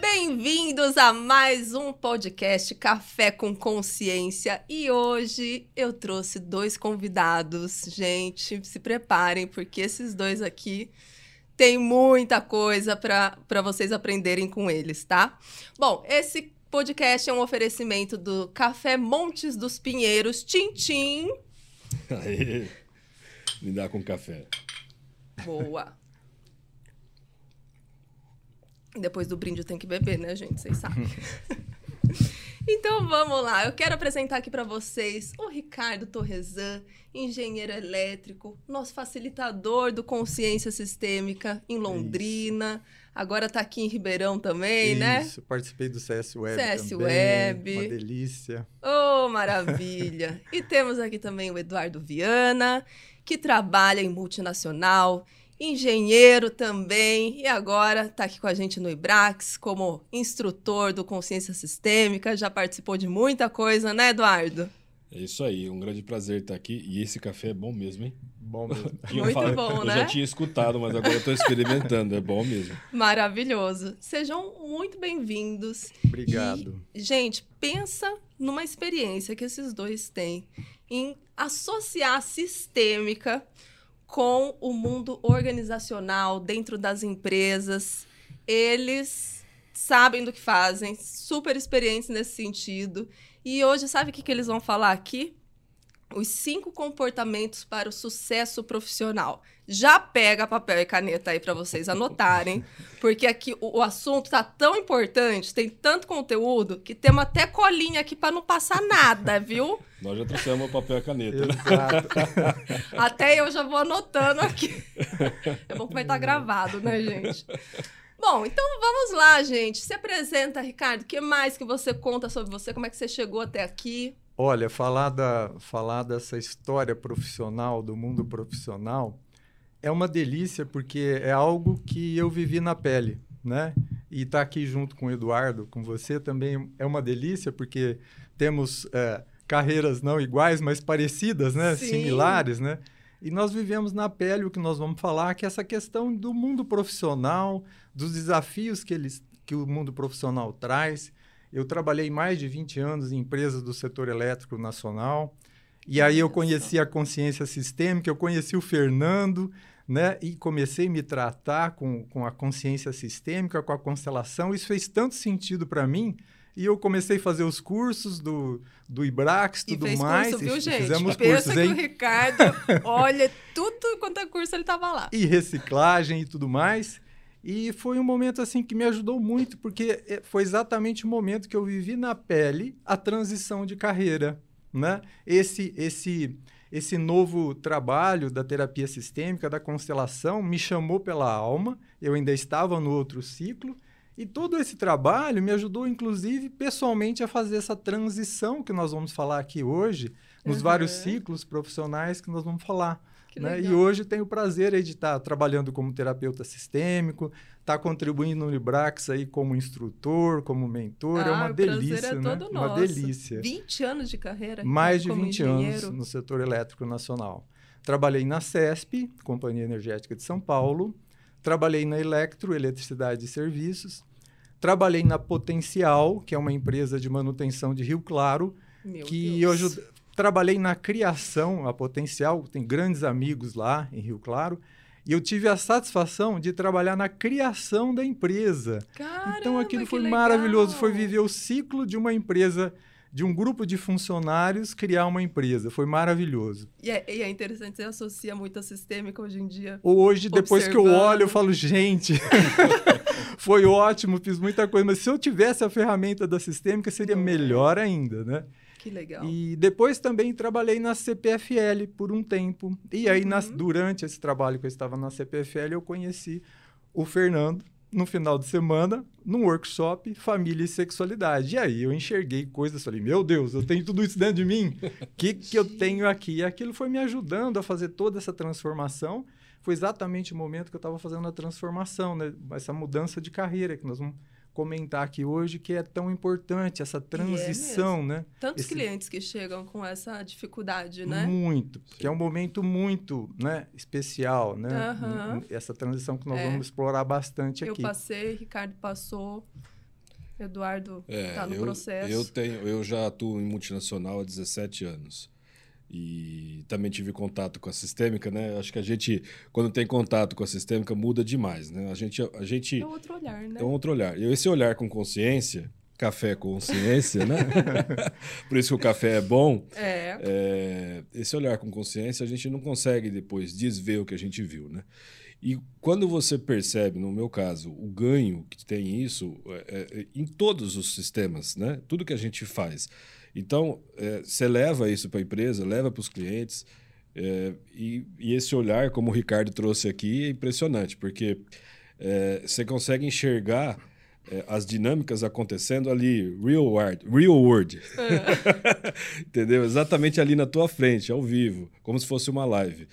Bem-vindos a mais um podcast Café com Consciência e hoje eu trouxe dois convidados. Gente, se preparem porque esses dois aqui tem muita coisa para vocês aprenderem com eles, tá? Bom, esse podcast é um oferecimento do Café Montes dos Pinheiros, Tintim. Aê, me dá com café. Boa. Depois do brinde tem que beber, né, gente? Vocês sabem. então vamos lá. Eu quero apresentar aqui para vocês o Ricardo Torresan, engenheiro elétrico, nosso facilitador do Consciência Sistêmica em Londrina. Isso. Agora está aqui em Ribeirão também, Isso, né? Isso, participei do CS Web CS também. Web. Uma delícia. Oh, maravilha. e temos aqui também o Eduardo Viana, que trabalha em multinacional, engenheiro também, e agora está aqui com a gente no IBRAX como instrutor do Consciência Sistêmica, já participou de muita coisa, né, Eduardo? É isso aí, um grande prazer estar aqui. E esse café é bom mesmo, hein? Bom mesmo. Muito falo, bom, eu né? Eu já tinha escutado, mas agora estou experimentando. É bom mesmo. Maravilhoso. Sejam muito bem-vindos. Obrigado. E, gente, pensa numa experiência que esses dois têm em associar a sistêmica com o mundo organizacional dentro das empresas. Eles sabem do que fazem, super experientes nesse sentido. E hoje, sabe o que, que eles vão falar aqui? Os cinco comportamentos para o sucesso profissional. Já pega papel e caneta aí para vocês anotarem, porque aqui o, o assunto tá tão importante, tem tanto conteúdo, que temos até colinha aqui para não passar nada, viu? Nós já trouxemos papel e caneta. Né? Exato. até eu já vou anotando aqui. É bom que vai estar tá gravado, né, gente? Bom, então vamos lá, gente. Se apresenta, Ricardo. O que mais que você conta sobre você? Como é que você chegou até aqui? Olha, falar, da, falar dessa história profissional, do mundo profissional, é uma delícia porque é algo que eu vivi na pele, né? E estar tá aqui junto com o Eduardo, com você, também é uma delícia porque temos é, carreiras não iguais, mas parecidas, né? Sim. Similares, né? E nós vivemos na pele o que nós vamos falar, que é essa questão do mundo profissional, dos desafios que, eles, que o mundo profissional traz. Eu trabalhei mais de 20 anos em empresas do setor elétrico nacional. E aí eu conheci a consciência sistêmica, eu conheci o Fernando, né? E comecei a me tratar com, com a consciência sistêmica, com a constelação. Isso fez tanto sentido para mim. E eu comecei a fazer os cursos do, do IBRAX, tudo e mais. Curso, viu, gente? Fizemos Pensa cursos, que hein? o Ricardo, olha, tudo quanto é curso ele estava lá. E reciclagem e tudo mais. E foi um momento assim que me ajudou muito, porque eh, foi exatamente o momento que eu vivi na pele a transição de carreira, né? Esse esse esse novo trabalho da terapia sistêmica, da constelação, me chamou pela alma. Eu ainda estava no outro ciclo e todo esse trabalho me ajudou, inclusive, pessoalmente, a fazer essa transição que nós vamos falar aqui hoje, nos Uhum. vários ciclos profissionais que nós vamos falar. Né? E hoje tenho o prazer de estar trabalhando como terapeuta sistêmico, estar contribuindo no Librax aí como instrutor, como mentor. é Ah, uma o prazer delícia, é né? todo Uma nosso. delícia. 20 anos de carreira. Mais de como 20 anos engenheiro. no setor elétrico nacional. Trabalhei na CESP, Companhia Energética de São Paulo. Trabalhei na Electro, Eletricidade e Serviços. Trabalhei na Potencial, que é uma empresa de manutenção de Rio Claro, Meu que Deus. eu trabalhei na criação, a Potencial, tem grandes amigos lá em Rio Claro, e eu tive a satisfação de trabalhar na criação da empresa. Caramba, então aquilo foi maravilhoso, foi viver o ciclo de uma empresa, de um grupo de funcionários criar uma empresa, foi maravilhoso. E é, e é interessante, você associa muito a sistêmica hoje em dia. Hoje, depois que eu Observando. olho, eu falo, gente, foi ótimo, fiz muita coisa, mas se eu tivesse a ferramenta da sistêmica, seria é? melhor ainda, né? Que legal. E depois também trabalhei na CPFL por um tempo. E aí, nas- Uhum. durante esse trabalho que eu estava na CPFL, eu conheci o Fernando no final de semana, num workshop Família e Sexualidade. E aí eu enxerguei coisas, falei, meu Deus, eu tenho tudo isso dentro de mim. O que, que eu tenho aqui? E aquilo foi me ajudando a fazer toda essa transformação. Foi exatamente o momento que eu estava fazendo a transformação, né? essa mudança de carreira, que nós vamos comentar aqui hoje que é tão importante essa transição, é né? Tantos Esse... clientes que chegam com essa dificuldade, né? Muito, que é um momento muito, né, especial, né? Uhum. Essa transição que nós é. vamos explorar bastante eu aqui. Eu passei, Ricardo passou. Eduardo está é, no eu, processo. Eu, tenho, eu já atuo em multinacional há 17 anos. E também tive contato com a sistêmica, né? Acho que a gente, quando tem contato com a sistêmica, muda demais, né? A gente, a gente é outro olhar, né? É um outro olhar. E esse olhar com consciência, café com consciência, né? Por isso que o café é bom. É. é. Esse olhar com consciência, a gente não consegue depois desver o que a gente viu, né? E quando você percebe, no meu caso, o ganho que tem isso é, é, em todos os sistemas, né? Tudo que a gente faz. Então, é, você leva isso para a empresa, leva para os clientes, é, e, e, esse olhar, como o Ricardo trouxe aqui, é impressionante, porque é, você consegue enxergar é, as dinâmicas acontecendo ali, real world, real world. É. entendeu? Exatamente ali na tua frente, ao vivo, como se fosse uma live.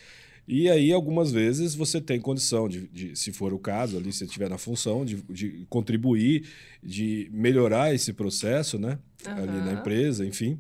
E aí, algumas vezes, você tem condição de, de se for o caso, ali, se estiver na função, de, de, contribuir, de melhorar esse processo, né? Uhum. Ali na empresa, enfim.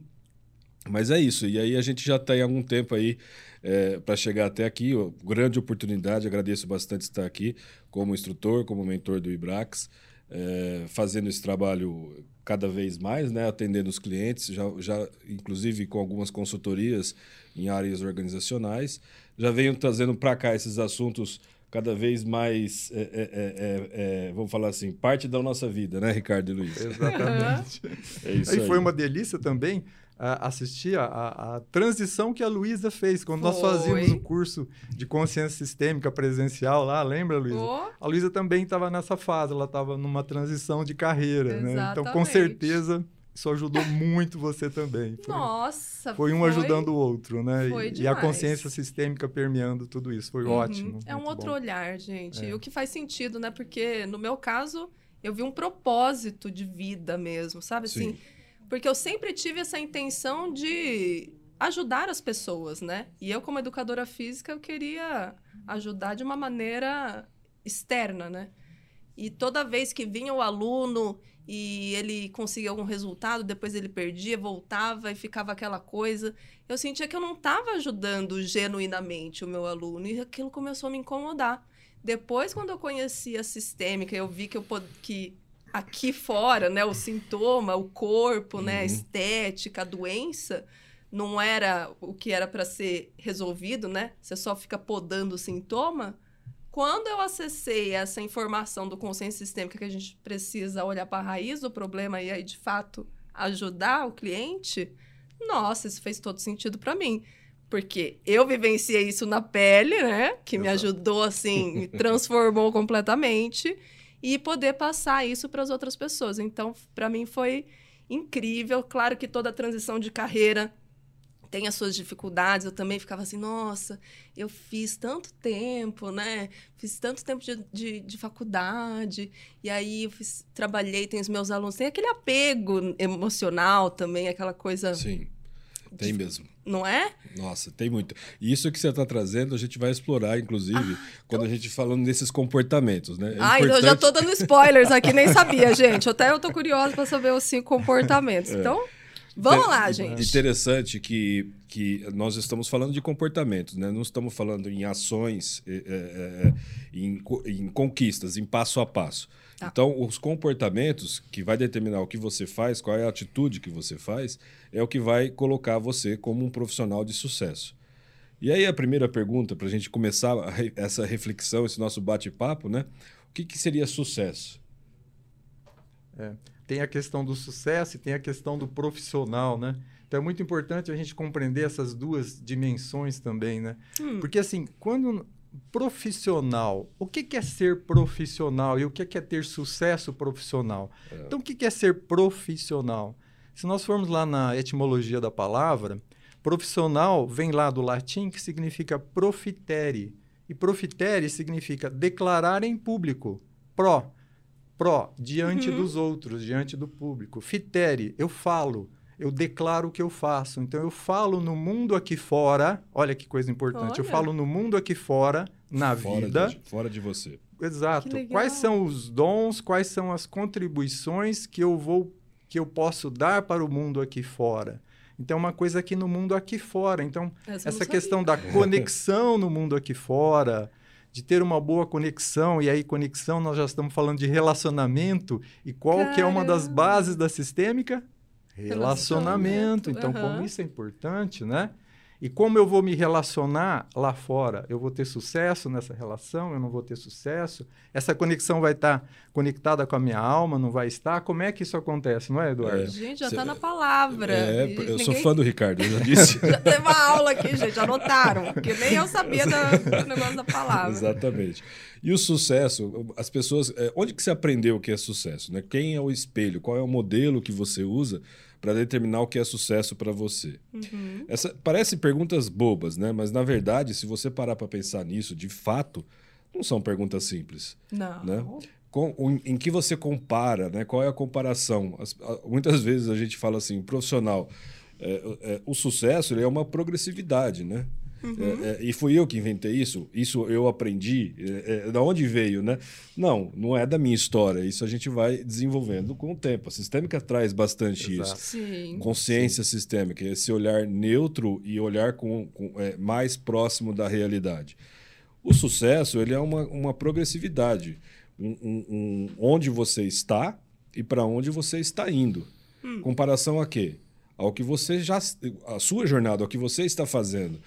Mas é isso. E aí a gente já tem algum tempo aí é, para chegar até aqui. Grande oportunidade, agradeço bastante estar aqui como instrutor, como mentor do IBRAX, é, fazendo esse trabalho cada vez mais, né? Atendendo os clientes, já, já inclusive com algumas consultorias em áreas organizacionais já venho trazendo para cá esses assuntos cada vez mais, é, é, é, é, vamos falar assim, parte da nossa vida, né, Ricardo e Luiz? Exatamente. é isso aí. E foi uma delícia também uh, assistir a, a, a, transição que a Luísa fez quando foi. nós fazíamos o curso de consciência sistêmica presencial lá, lembra, Luísa? Oh. A Luísa também estava nessa fase, ela estava numa transição de carreira, né? Então, com certeza isso ajudou muito você também. Foi, Nossa! Foi um foi, ajudando o outro, né? Foi e, e, a consciência sistêmica permeando tudo isso. Foi uhum. ótimo. É um outro bom. olhar, gente. É. O que faz sentido, né? Porque, no meu caso, eu vi um propósito de vida mesmo, sabe? Sim. Assim, porque eu sempre tive essa intenção de ajudar as pessoas, né? E eu, como educadora física, eu queria ajudar de uma maneira externa, né? E toda vez que vinha o aluno e ele conseguia algum resultado, depois ele perdia, voltava e ficava aquela coisa. Eu sentia que eu não estava ajudando genuinamente o meu aluno e aquilo começou a me incomodar. Depois, quando eu conheci a sistêmica, eu vi que eu que aqui fora, né, o sintoma, o corpo, né, a uhum. estética, a doença, não era o que era para ser resolvido, né? Você só fica podando o sintoma quando eu acessei essa informação do consciência sistêmica que a gente precisa olhar para a raiz do problema e aí, de fato, ajudar o cliente, nossa, isso fez todo sentido para mim. Porque eu vivenciei isso na pele, né? Que me ajudou, assim, me transformou completamente. E poder passar isso para as outras pessoas. Então, para mim foi incrível. Claro que toda a transição de carreira tem as suas dificuldades. Eu também ficava assim, nossa, eu fiz tanto tempo, né? Fiz tanto tempo de, de, de faculdade. E aí eu fiz, trabalhei, tem os meus alunos. Tem aquele apego emocional também, aquela coisa. Sim. Tem mesmo. Não é? Nossa, tem muito. E isso que você está trazendo, a gente vai explorar, inclusive, ah, quando então... a gente falando desses comportamentos, né? É ah, importante... então eu já estou dando spoilers aqui, nem sabia, gente. Até eu estou curiosa para saber os cinco comportamentos. É. Então. Vamos lá, gente. Interessante que, que nós estamos falando de comportamentos, né? não estamos falando em ações, é, é, em, em, conquistas, em passo a passo. Tá. Então, os comportamentos que vai determinar o que você faz, qual é a atitude que você faz, é o que vai colocar você como um profissional de sucesso. E aí a primeira pergunta, para a gente começar essa reflexão, esse nosso bate-papo, né? O que, que seria sucesso? É tem a questão do sucesso e tem a questão do profissional, né? Então é muito importante a gente compreender essas duas dimensões também, né? Hum. Porque assim, quando profissional, o que, é ser profissional e o que, é ter sucesso profissional? É. Então o que é ser profissional? Se nós formos lá na etimologia da palavra, profissional vem lá do latim que significa profitere. E profitere significa declarar em público. Pro Pró, diante uhum. dos outros, diante do público. Fitere, eu falo, eu declaro o que eu faço. Então, eu falo no mundo aqui fora, olha que coisa importante, olha. eu falo no mundo aqui fora, na fora vida. De, fora de você. Exato. Quais são os dons, quais são as contribuições que eu vou que eu posso dar para o mundo aqui fora? Então, é uma coisa aqui no mundo aqui fora. Então, essa, essa questão da conexão no mundo aqui fora, de ter uma boa conexão, e aí conexão nós já estamos falando de relacionamento, e qual Caramba. que é uma das bases da sistêmica? Relacionamento. Então, uhum. como isso é importante, né? E como eu vou me relacionar lá fora? Eu vou ter sucesso nessa relação? Eu não vou ter sucesso? Essa conexão vai estar conectada com a minha alma? Não vai estar? Como é que isso acontece, não é, Eduardo? É, gente, já está na palavra. É, eu ninguém... sou fã do Ricardo, eu já disse. já teve uma aula aqui, gente, anotaram. Porque nem eu sabia do negócio da palavra. Exatamente. E o sucesso, as pessoas. É, onde que você aprendeu o que é sucesso? Né? Quem é o espelho? Qual é o modelo que você usa para determinar o que é sucesso para você? Uhum. Essa parece perguntas bobas, né? Mas na verdade, se você parar para pensar nisso, de fato, não são perguntas simples. Não. Né? Com, em, em que você compara, né? Qual é a comparação? As, a, muitas vezes a gente fala assim, profissional, é, é, o sucesso é uma progressividade, né? Uhum. É, é, e fui eu que inventei isso? Isso eu aprendi? É, é, da onde veio, né? Não, não é da minha história. Isso a gente vai desenvolvendo com o tempo. A sistêmica traz bastante Exato. isso. Sim. Consciência Sim. sistêmica, esse olhar neutro e olhar com, com é, mais próximo da realidade. O sucesso ele é uma, uma progressividade. Um, um, um onde você está e para onde você está indo. Hum. Comparação a quê? Ao que você já. A sua jornada, ao que você está fazendo.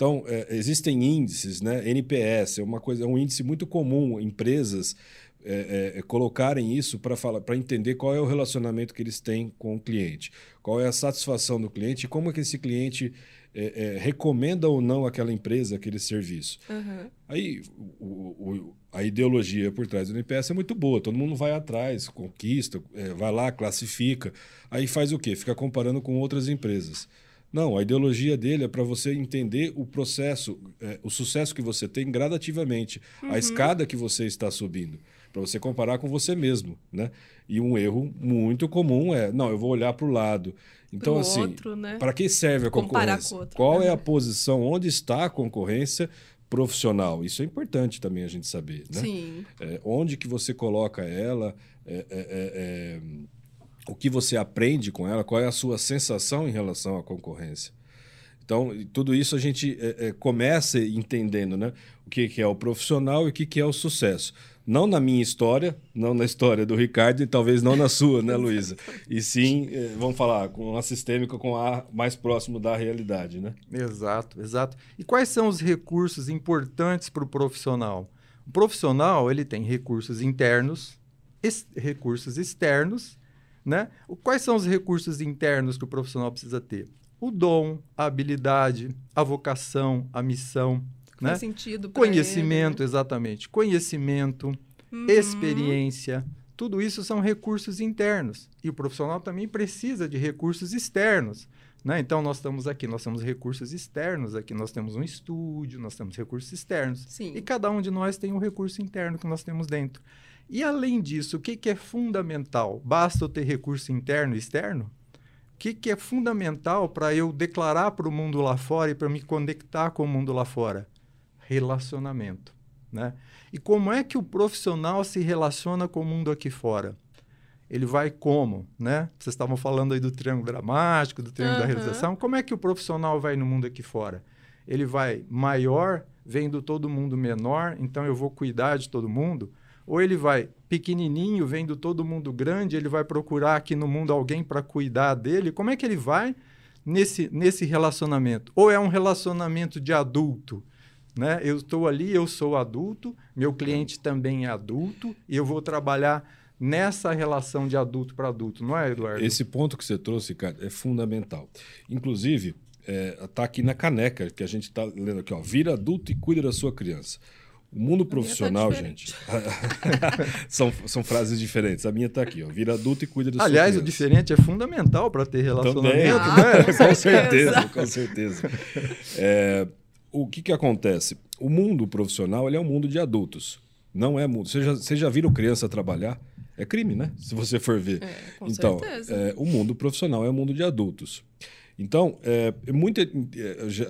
Então, é, existem índices, né? NPS é uma coisa, é um índice muito comum, empresas é, é, colocarem isso para falar, para entender qual é o relacionamento que eles têm com o cliente, qual é a satisfação do cliente e como é que esse cliente é, é, recomenda ou não aquela empresa, aquele serviço. Uhum. Aí o, o, a ideologia por trás do NPS é muito boa, todo mundo vai atrás, conquista, é, vai lá, classifica, aí faz o quê? Fica comparando com outras empresas. Não, a ideologia dele é para você entender o processo, é, o sucesso que você tem gradativamente, uhum. a escada que você está subindo, para você comparar com você mesmo, né? E um erro muito comum é, não, eu vou olhar para o lado. Então, pro assim, né? para que serve a concorrência? Outro, Qual né? é a posição, onde está a concorrência profissional? Isso é importante também a gente saber, né? Sim. É, onde que você coloca ela? É, é, é, é o que você aprende com ela, qual é a sua sensação em relação à concorrência. Então, tudo isso a gente é, é, começa entendendo né? o que, que é o profissional e o que, que é o sucesso. Não na minha história, não na história do Ricardo e talvez não na sua, né, Luísa? E sim, é, vamos falar, com a sistêmica, com a mais próximo da realidade, né? Exato, exato. E quais são os recursos importantes para o profissional? O profissional, ele tem recursos internos, recursos externos né? Quais são os recursos internos que o profissional precisa ter? O dom, a habilidade, a vocação, a missão. Né? sentido. Conhecimento, ele. exatamente. Conhecimento, uhum. experiência. Tudo isso são recursos internos. E o profissional também precisa de recursos externos. Né? Então, nós estamos aqui, nós temos recursos externos aqui, nós temos um estúdio, nós temos recursos externos. Sim. E cada um de nós tem um recurso interno que nós temos dentro. E além disso, o que, que é fundamental? Basta eu ter recurso interno e externo? O que, que é fundamental para eu declarar para o mundo lá fora e para me conectar com o mundo lá fora? Relacionamento. Né? E como é que o profissional se relaciona com o mundo aqui fora? Ele vai como, né? Vocês estavam falando aí do triângulo dramático, do triângulo uhum. da realização. Como é que o profissional vai no mundo aqui fora? Ele vai maior, vendo todo mundo menor, então eu vou cuidar de todo mundo. Ou ele vai pequenininho, vendo todo mundo grande, ele vai procurar aqui no mundo alguém para cuidar dele. Como é que ele vai nesse, nesse relacionamento? Ou é um relacionamento de adulto? Né? Eu estou ali, eu sou adulto, meu cliente também é adulto, e eu vou trabalhar nessa relação de adulto para adulto, não é, Eduardo? Esse ponto que você trouxe, cara, é fundamental. Inclusive, está é, tá aqui na caneca que a gente está lendo aqui, ó, vira adulto e cuida da sua criança. O mundo tá profissional, tá gente, são, são frases diferentes. A minha está aqui, ó. Vira adulto e cuida do Aliás, o diferente é fundamental para ter relacionamento, Também. né? Ah, com certeza, com certeza. É, o que, que acontece? O mundo profissional ele é um mundo de adultos. Não é mundo. Você já, você já viram criança trabalhar? É crime, né? Se você for ver. É, com então, certeza. É, o mundo profissional é um mundo de adultos. Então, é, é muito, é,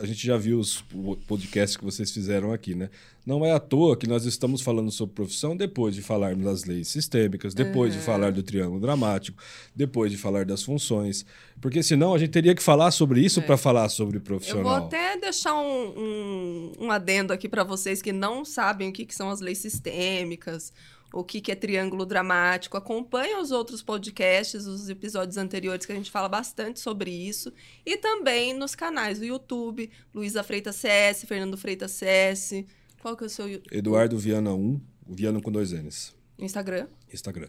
a gente já viu os podcasts que vocês fizeram aqui, né? Não é à toa que nós estamos falando sobre profissão depois de falarmos das leis sistêmicas, depois uhum. de falar do triângulo dramático, depois de falar das funções. Porque senão a gente teria que falar sobre isso é. para falar sobre profissional. Eu vou até deixar um, um, um adendo aqui para vocês que não sabem o que, que são as leis sistêmicas, o que, que é triângulo dramático. Acompanhe os outros podcasts, os episódios anteriores que a gente fala bastante sobre isso. E também nos canais do YouTube, Luísa Freitas CS, Fernando Freitas CS. Qual que é o seu YouTube? Eduardo Viana 1, Viana com dois N's. Instagram? Instagram.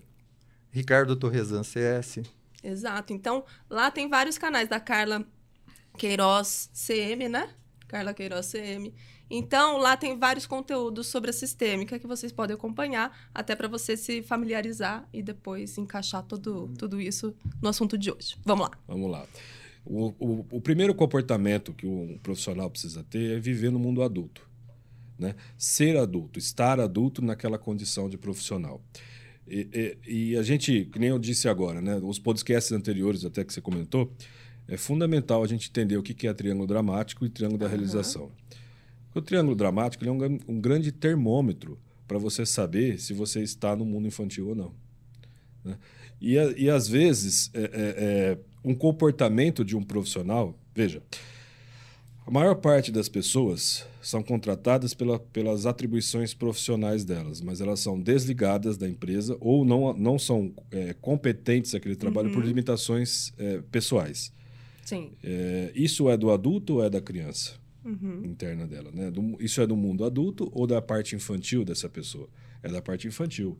Ricardo Torresan CS. Exato. Então, lá tem vários canais da Carla Queiroz CM, né? Carla Queiroz CM. Então, lá tem vários conteúdos sobre a sistêmica que vocês podem acompanhar, até para você se familiarizar e depois encaixar tudo, tudo isso no assunto de hoje. Vamos lá. Vamos lá. O, o, o primeiro comportamento que um profissional precisa ter é viver no mundo adulto. Né? Ser adulto, estar adulto naquela condição de profissional. E, e, e, a gente, que nem eu disse agora, né? os podcasts anteriores até que você comentou, é fundamental a gente entender o que é triângulo dramático e triângulo da realização. O triângulo dramático é um, um grande termômetro para você saber se você está no mundo infantil ou não. Né? E, e, às vezes, é, é, é, um comportamento de um profissional. Veja, a maior parte das pessoas são contratadas pela, pelas atribuições profissionais delas, mas elas são desligadas da empresa ou não, não são é, competentes naquele trabalho uhum. por limitações é, pessoais. Sim. É, isso é do adulto ou é da criança? Uhum. interna dela. Né? Do, isso é do mundo adulto ou da parte infantil dessa pessoa? É da parte infantil.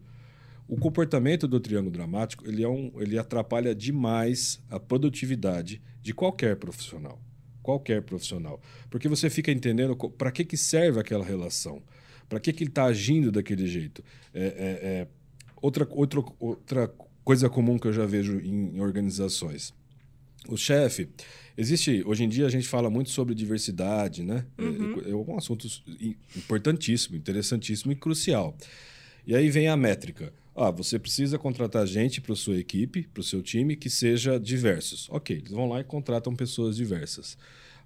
O comportamento do triângulo dramático ele, é um, ele atrapalha demais a produtividade de qualquer profissional. Qualquer profissional. Porque você fica entendendo para que, que serve aquela relação. Para que, que ele está agindo daquele jeito. É, é, é, outra, outra, outra coisa comum que eu já vejo em, em organizações. O chefe Existe, hoje em dia a gente fala muito sobre diversidade, né? É, uhum. É, é um assunto importantíssimo, interessantíssimo e crucial. E aí vem a métrica. Ah, você precisa contratar gente para sua equipe, para o seu time, que seja diversos. Ok, eles vão lá e contratam pessoas diversas.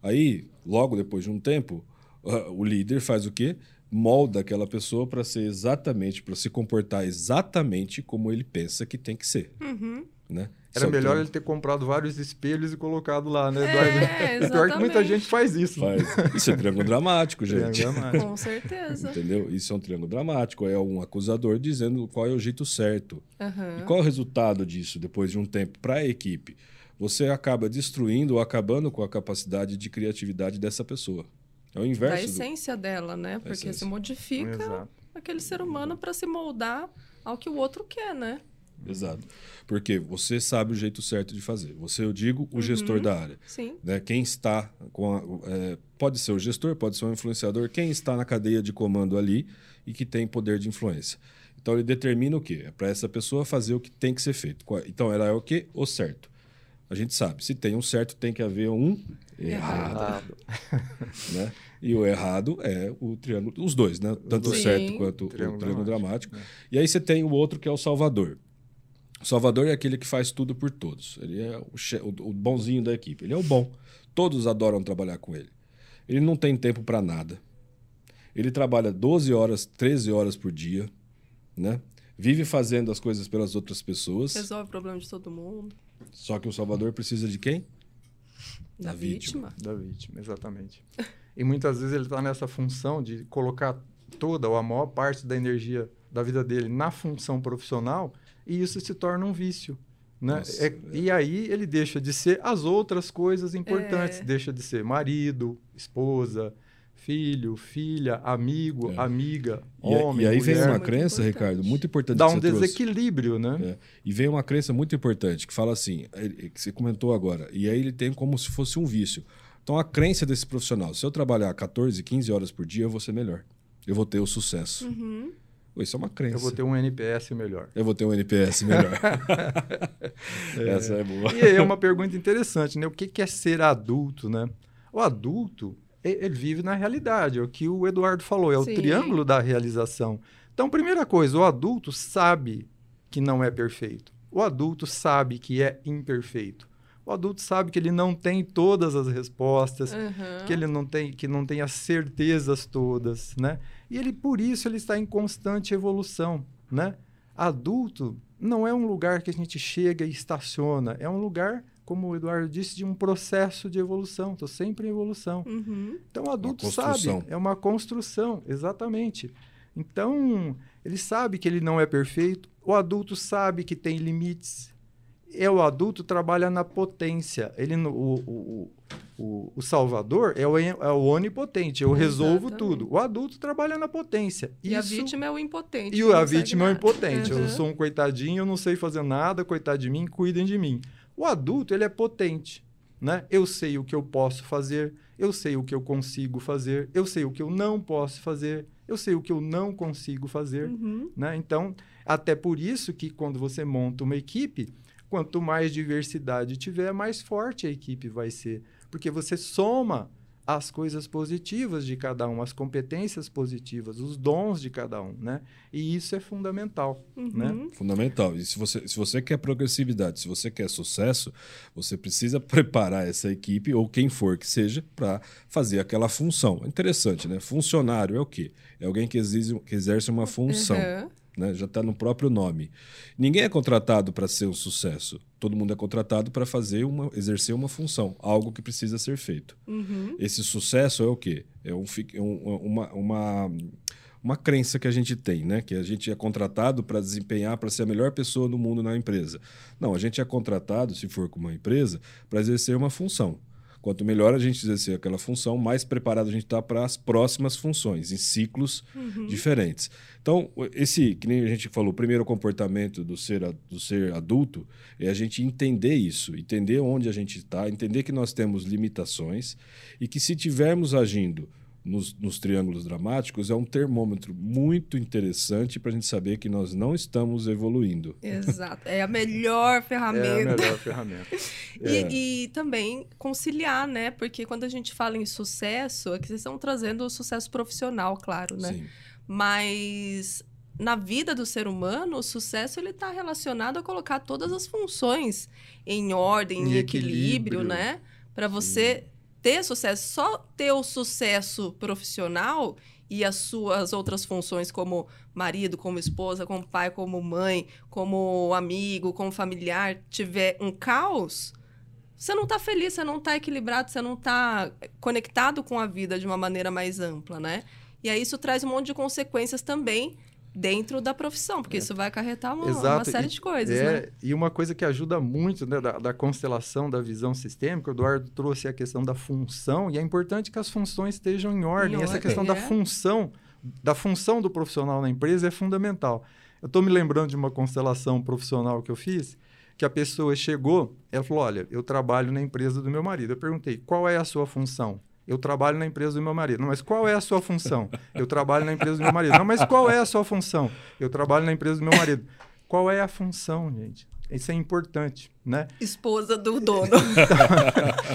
Aí, logo depois de um tempo, uh, o líder faz o quê? Molda aquela pessoa para ser exatamente, para se comportar exatamente como ele pensa que tem que ser. Uhum. Né? Era melhor ele ter comprado vários espelhos e colocado lá, né, Eduardo? É, Pior que muita gente faz isso. Faz. Isso é triângulo dramático, gente. Triângulo dramático. Com certeza. Entendeu? Isso é um triângulo dramático. É um acusador dizendo qual é o jeito certo. Uhum. E qual é o resultado disso depois de um tempo para a equipe? Você acaba destruindo ou acabando com a capacidade de criatividade dessa pessoa. É o inverso. Da essência do... dela, né? Porque se modifica Exato. aquele ser humano para se moldar ao que o outro quer, né? Exato. Porque você sabe o jeito certo de fazer. Você, eu digo, o uhum. gestor da área. Sim. Né? Quem está com a, é, pode ser o gestor, pode ser o influenciador, quem está na cadeia de comando ali e que tem poder de influência. Então ele determina o quê? É para essa pessoa fazer o que tem que ser feito. Então ela é o quê? O certo. A gente sabe, se tem um certo, tem que haver um errado. errado. né? E o errado é o triângulo, os dois, né? Tanto o certo quanto o triângulo, o triângulo dramático. dramático. É. E aí você tem o outro que é o salvador. O Salvador é aquele que faz tudo por todos. Ele é o, o, o bonzinho da equipe. Ele é o bom. Todos adoram trabalhar com ele. Ele não tem tempo para nada. Ele trabalha 12 horas, 13 horas por dia, né? Vive fazendo as coisas pelas outras pessoas. Resolve o problema de todo mundo. Só que o Salvador precisa de quem? Da, da vítima. vítima. Da vítima, exatamente. e muitas vezes ele está nessa função de colocar toda ou a maior parte da energia da vida dele na função profissional e isso se torna um vício. Né? Nossa, é, é. E aí ele deixa de ser as outras coisas importantes, é. deixa de ser marido, esposa, filho, filha, amigo, é. amiga, e, homem. E aí mulher. vem uma crença, importante. Ricardo, muito importante. Dá um desequilíbrio, trouxe. né? É. E vem uma crença muito importante que fala assim, que você comentou agora, e aí ele tem como se fosse um vício. Então a crença desse profissional, se eu trabalhar 14, 15 horas por dia, eu vou ser melhor. Eu vou ter o sucesso. Uhum. Isso é uma crença. Eu vou ter um NPS melhor. Eu vou ter um NPS melhor. é. Essa é boa. E aí é uma pergunta interessante, né? O que é ser adulto, né? O adulto, ele vive na realidade. É o que o Eduardo falou, é o Sim. triângulo da realização. Então, primeira coisa, o adulto sabe que não é perfeito. O adulto sabe que é imperfeito. O adulto sabe que ele não tem todas as respostas, Uhum. que ele não tem, que não tem as certezas todas, né? E ele por isso ele está em constante evolução, né? Adulto não é um lugar que a gente chega e estaciona, é um lugar, como o Eduardo disse, de um processo de evolução. Estou sempre em evolução. Uhum. Então o adulto construção. sabe, é uma construção, exatamente. Então ele sabe que ele não é perfeito, o adulto sabe que tem limites. É o adulto trabalha na potência. Ele o, o, o, o Salvador é o, é o onipotente. Eu resolvo Exatamente. tudo. O adulto trabalha na potência. E a Isso- vítima é o impotente. e a vítima é o nada. impotente. Eu Uhum. sou um coitadinho, eu não sei fazer nada, coitado de mim, cuidem de mim. O adulto, ele é potente, né? Eu sei o que eu posso fazer, eu sei o que eu consigo fazer, eu sei o que eu não posso fazer, eu sei o que eu não consigo fazer, Uhum. né? Então, até por isso que quando você monta uma equipe, quanto mais diversidade tiver, mais forte a equipe vai ser, porque você soma as coisas positivas de cada um, as competências positivas, os dons de cada um, né? E isso é fundamental, né? Uhum. Fundamental. E se você, se você quer progressividade, se você quer sucesso, você precisa preparar essa equipe, ou quem for que seja, para fazer aquela função. É interessante, né? Funcionário é o quê? É alguém que exerce, que exerce uma função. Uhum. Né? Já está no próprio nome. Ninguém é contratado para ser um sucesso. Todo mundo é contratado para fazer uma, exercer uma função, algo que precisa ser feito. Uhum. Esse sucesso é o quê? É um, é um- uma, uma, uma crença que a gente tem, né? Que a gente é contratado para desempenhar, para ser a melhor pessoa do mundo na empresa. Não, a gente é contratado, se for com uma empresa, para exercer uma função. Quanto melhor a gente exercer aquela função, mais preparado a gente está para as próximas funções, em ciclos diferentes. Então, esse, que nem a gente falou, o primeiro comportamento do ser, do ser adulto é a gente entender isso, entender onde a gente está, entender que nós temos limitações e que se tivermos agindo nos, nos triângulos dramáticos, é um termômetro muito interessante para a gente saber que nós não estamos evoluindo. Exato. É a melhor É a ferramenta. melhor ferramenta. É. E, e também conciliar, né? Porque quando a gente fala em sucesso, aqui vocês estão trazendo o sucesso profissional, claro, né? Sim. Mas na vida do ser humano, o sucesso ele está relacionado a colocar todas as funções em ordem, em, Em equilíbrio, equilíbrio. né? Para você ter sucesso. Só ter o sucesso profissional e as suas outras funções como marido, como esposa, como pai, como mãe, como amigo, como familiar, tiver um caos, você não está feliz, você não está equilibrado, você não está conectado com a vida de uma maneira mais ampla, né? E aí isso traz um monte de consequências também dentro da profissão, porque isso vai acarretar uma, uma série E- de coisas, é, né? E uma coisa que ajuda muito né, da, da constelação da visão sistêmica, o Eduardo trouxe a questão da função, e é importante que as funções estejam em ordem. Essa ordem, questão da é. função, da função do profissional na empresa é fundamental. Eu estou me lembrando de uma constelação profissional que eu fiz, que a pessoa chegou, ela falou: Olha, eu trabalho na empresa do meu marido. Eu perguntei: qual é a sua função? Eu trabalho na empresa do meu marido. Não, mas qual é a sua função? Eu trabalho na empresa do meu marido. Não, mas qual é a sua função? Eu trabalho na empresa do meu marido. Qual é a função, gente? Isso é importante, né? Esposa do dono.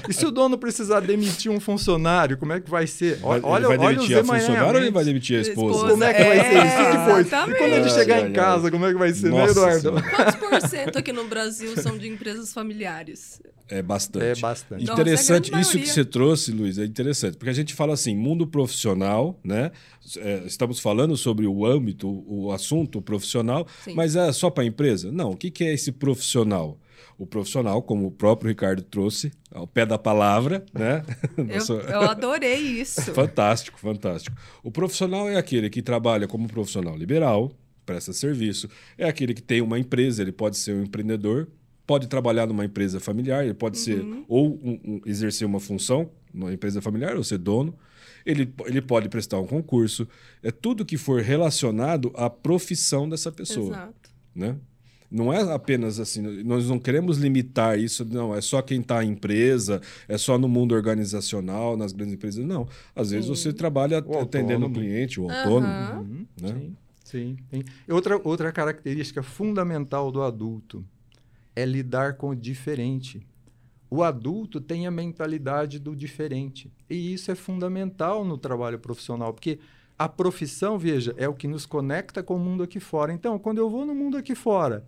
E se o dono precisar demitir um funcionário, como é que vai ser? Olha, ele vai olha demitir a os funcionária ou ele vai demitir a esposa? Esposa. Como é que vai ser isso? É, depois? E exatamente. quando ele chegar Ai, em casa, como é que vai ser, né, Nossa Eduardo? Senhora. Quantos por cento aqui no Brasil são de empresas familiares? É bastante. É bastante. Nossa, Interessante, é a grande isso que você trouxe, Luiz, é interessante, porque a gente fala assim, mundo profissional, né? É, estamos falando sobre o âmbito, o assunto profissional, Sim. mas é só para a empresa? Não, o que, que é esse profissional? O profissional, como o próprio Ricardo trouxe, ao pé da palavra, né? Nossa- Eu, eu adorei isso. Fantástico, fantástico. O profissional é aquele que trabalha como profissional liberal, presta serviço, é aquele que tem uma empresa, ele pode ser um empreendedor, pode trabalhar numa empresa familiar, ele pode ser ou um- um- exercer uma função numa empresa familiar ou ser dono. Ele, ele pode prestar um concurso. É tudo que for relacionado à profissão dessa pessoa Exato. né? Não é apenas assim, nós não queremos limitar isso, não, é só quem está em empresa, é só no mundo organizacional, nas grandes empresas. Não. Às vezes Sim. você trabalha O atendendo o cliente, o autônomo. Aham. Uhum, Né? Sim, sim, sim. Outra, outra característica fundamental do adulto é lidar com o diferente. O adulto tem a mentalidade do diferente. E isso é fundamental no trabalho profissional, porque a profissão, veja, é o que nos conecta com o mundo aqui fora. Então, quando eu vou no mundo aqui fora,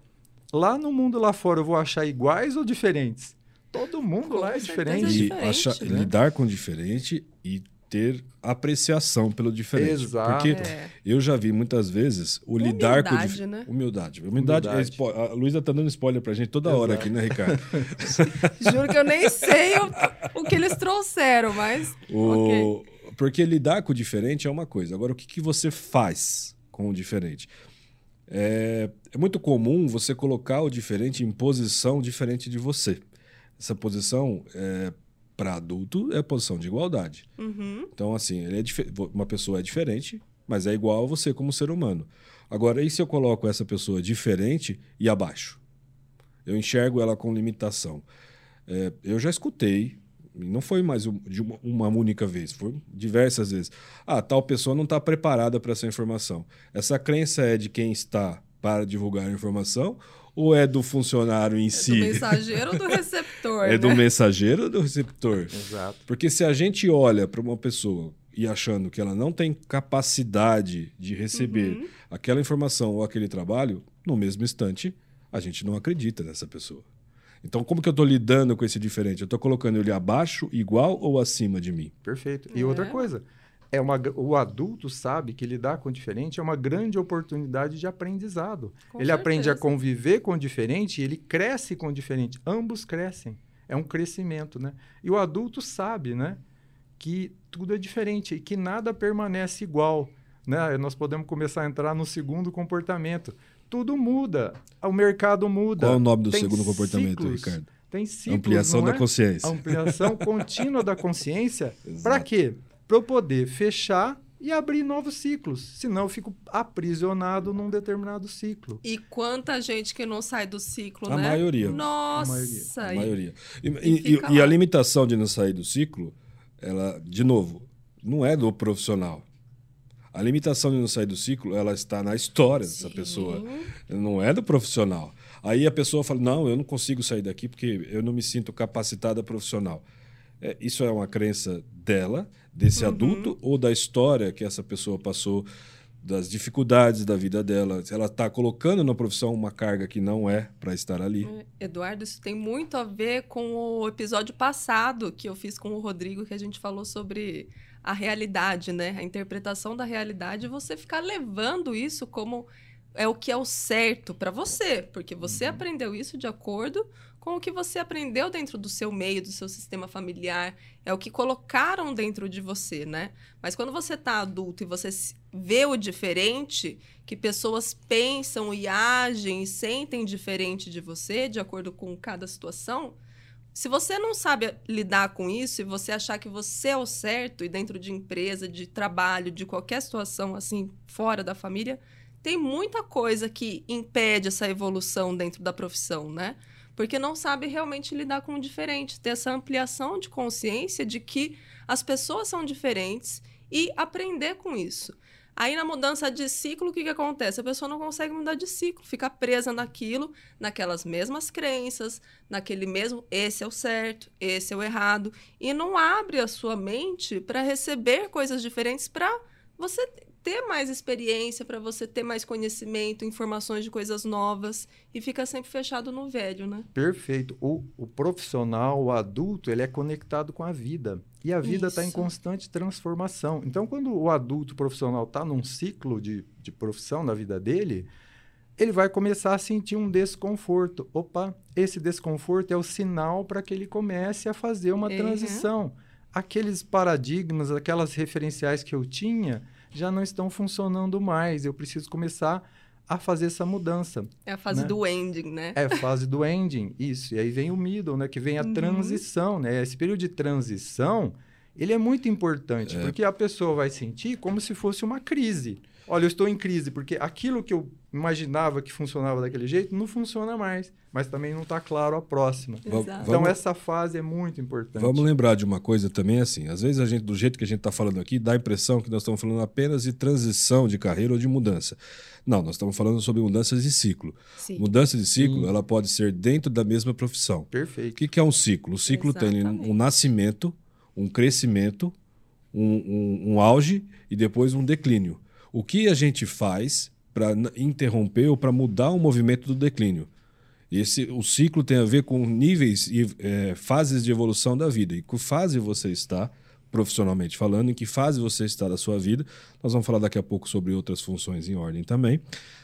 lá no mundo lá fora, eu vou achar iguais ou diferentes? Todo mundo Com lá é diferente. é E diferente, achar- né? lidar com o diferente e ter apreciação pelo diferente. Exato. Porque É. eu já vi muitas vezes o lidar com o Humildade, dif- né? Humildade. Humildade. Humildade. é spo- A Luísa tá dando spoiler pra gente toda hora Exato. aqui, né, Ricardo? Juro que eu nem sei o, o que eles trouxeram, mas. O- Porque lidar com o diferente é uma coisa. Agora, o que, que você faz com o diferente? É, é muito comum você colocar o diferente em posição diferente de você. Essa posição, é, para adulto, é posição de igualdade. Uhum. Então, assim, ele é uma pessoa é diferente, mas é igual a você como ser humano. Agora, e se eu coloco essa pessoa diferente e abaixo? Eu enxergo ela com limitação. É, eu já escutei, não foi mais um- de uma, uma única vez, foi diversas vezes. Ah, tal pessoa não está preparada para essa informação. Essa crença é de quem está para divulgar a informação ou é do funcionário em É si? do mensageiro ou do receptor? É do né? mensageiro ou do receptor? Exato. Porque se a gente olha para uma pessoa e achando que ela não tem capacidade de receber Uhum. aquela informação ou aquele trabalho, no mesmo instante, a gente não acredita nessa pessoa. Então, como que eu estou lidando com esse diferente? Eu estou colocando ele abaixo, igual ou acima de mim? Perfeito. E É. outra coisa, é uma, o adulto sabe que lidar com o diferente é uma grande oportunidade de aprendizado. Com ele aprende a certeza. conviver com o diferente e ele cresce com o diferente. Ambos crescem. É um crescimento, né? E o adulto sabe, né? Que tudo é diferente e que nada permanece igual. Né? Nós podemos começar a entrar no segundo comportamento. Tudo muda. O mercado muda. Qual é o nome do Tem segundo comportamento, ciclos. Ricardo? Tem ciclos, Ampliação não da é? consciência. Ampliação contínua da consciência. Para quê? Para eu poder fechar e abrir novos ciclos. Senão eu fico aprisionado num determinado ciclo. E quanta gente que não sai do ciclo, A né? maioria. Nossa! A e- maioria. E, e e- e a limitação de não sair do ciclo, ela, de novo, não é do profissional. A limitação de não sair do ciclo, ela está na história dessa Sim. pessoa. Não é do profissional. Aí a pessoa fala: não, eu não consigo sair daqui porque eu não me sinto capacitada profissional. É, isso é uma crença dela, desse Uhum. adulto, ou da história que essa pessoa passou, das dificuldades da vida dela. Ela está colocando na profissão uma carga que não é para estar ali. É, Eduardo, isso tem muito a ver com o episódio passado que eu fiz com o Rodrigo, que a gente falou sobre a realidade, né? A interpretação da realidade, você ficar levando isso como é o que é o certo para você, porque você aprendeu isso de acordo com o que você aprendeu dentro do seu meio, do seu sistema familiar, é o que colocaram dentro de você, né? Mas quando você tá adulto e você vê o diferente, que pessoas pensam e agem e sentem diferente de você, de acordo com cada situação, se você não sabe lidar com isso e você achar que você é o certo e dentro de empresa, de trabalho, de qualquer situação assim fora da família, tem muita coisa que impede essa evolução dentro da profissão, né? Porque não sabe realmente lidar com o diferente, ter essa ampliação de consciência de que as pessoas são diferentes e aprender com isso. Aí na mudança de ciclo, o que, que acontece? A pessoa não consegue mudar de ciclo, fica presa naquilo, naquelas mesmas crenças, naquele mesmo esse é o certo, esse é o errado, e não abre a sua mente para receber coisas diferentes para você ter mais experiência, para você ter mais conhecimento, informações de coisas novas, e fica sempre fechado no velho, né? Perfeito. O, o profissional, o adulto, ele é conectado com a vida. E a vida está em constante transformação. Então, quando o adulto profissional está num ciclo de, de profissão na vida dele, ele vai começar a sentir um desconforto. Opa, esse desconforto é o sinal para que ele comece a fazer uma Uhum. transição. Aqueles paradigmas, aquelas referenciais que eu tinha, já não estão funcionando mais. Eu preciso começar a fazer essa mudança. É a fase Né? do ending, né? É a fase do ending, isso. E aí vem o middle, né? Que vem a Uhum. transição, né? Esse período de transição, ele é muito importante, É. porque a pessoa vai sentir como se fosse uma crise. Olha, eu estou em crise, porque aquilo que eu imaginava que funcionava daquele jeito não funciona mais, mas também não está claro a próxima. Exato. Então, Vamos- essa fase é muito importante. Vamos lembrar de uma coisa também, assim, às vezes a gente, do jeito que a gente está falando aqui, dá a impressão que nós estamos falando apenas de transição de carreira ou de mudança. Não, nós estamos falando sobre mudanças de ciclo. Sim. Mudança de ciclo, Sim. ela pode ser dentro da mesma profissão. O Perfeito. que, que é um ciclo? O ciclo tem Exatamente. um nascimento, um crescimento, um, um- um auge e depois um declínio. O que a gente faz para interromper ou para mudar o movimento do declínio? Esse, o ciclo tem a ver com níveis e é, fases de evolução da vida. E que fase você está, profissionalmente falando, em que fase você está da sua vida. Nós vamos falar daqui a pouco sobre outras funções em ordem também.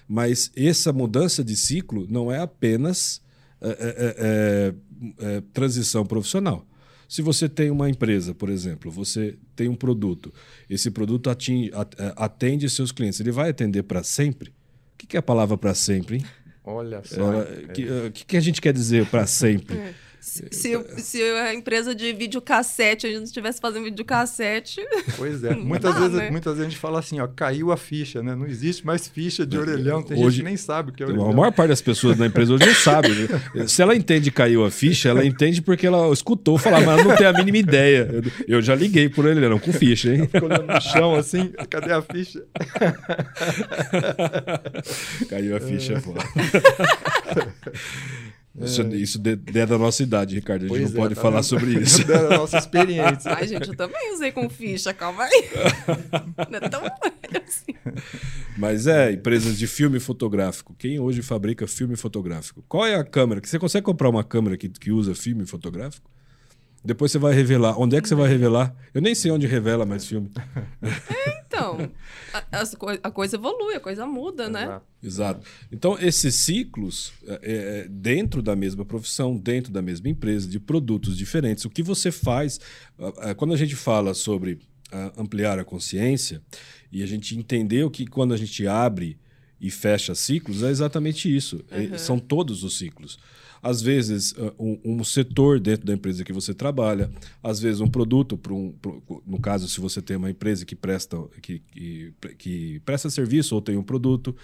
Mas essa mudança de ciclo não é apenas é, é, é, é transição profissional. Se você tem uma empresa, por exemplo, você tem um produto, esse produto atinge, é, atende seus clientes, ele vai atender para sempre? O que é a palavra para sempre, hein? Olha só. O é, que, que, que, a gente quer dizer para sempre? É. Se, se, a empresa de videocassete, a gente estivesse fazendo videocassete. Pois é. Muitas, dá, vezes, né? muitas vezes a gente fala assim, ó, caiu a ficha, né? Não existe mais ficha de orelhão. Tem hoje, gente que nem sabe o que é orelhão. A maior parte das pessoas na empresa hoje não sabe. Né? Se ela entende caiu a ficha, ela entende porque ela escutou falar, mas não tem a mínima ideia. Eu, eu já liguei por orelhão com ficha, hein? Ficou olhando no chão assim, cadê a ficha? caiu a ficha, é. pô. Isso, é. isso é da nossa idade, Ricardo. A gente pois não é, pode tá falar vendo? sobre isso. da nossa experiência. Ai, gente, eu também usei com ficha, calma aí. Não é tão assim. Mas é, empresas de filme fotográfico. Quem hoje fabrica filme fotográfico? Qual é a câmera? Você consegue comprar uma câmera que, que usa filme fotográfico? Depois você vai revelar. Onde é que você vai revelar? Eu nem sei onde revela mais filme. É, então. A, a, coisa evolui, a coisa muda, né? Exato. Então, esses ciclos, é, é, dentro da mesma profissão, dentro da mesma empresa, de produtos diferentes, o que você faz. Quando a gente fala sobre ampliar a consciência e a gente entendeu que quando a gente abre e fecha ciclos, é exatamente isso. Uhum. São todos os ciclos às vezes uh, um, um, setor dentro da empresa que você trabalha, às vezes um produto para um, pro, no caso se você tem uma empresa que presta que, que, que, presta serviço ou tem um produto,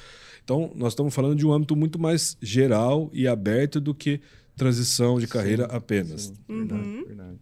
então nós estamos falando de um âmbito muito mais geral e aberto do que transição de carreira sim, apenas. Sim, verdade, uhum. verdade.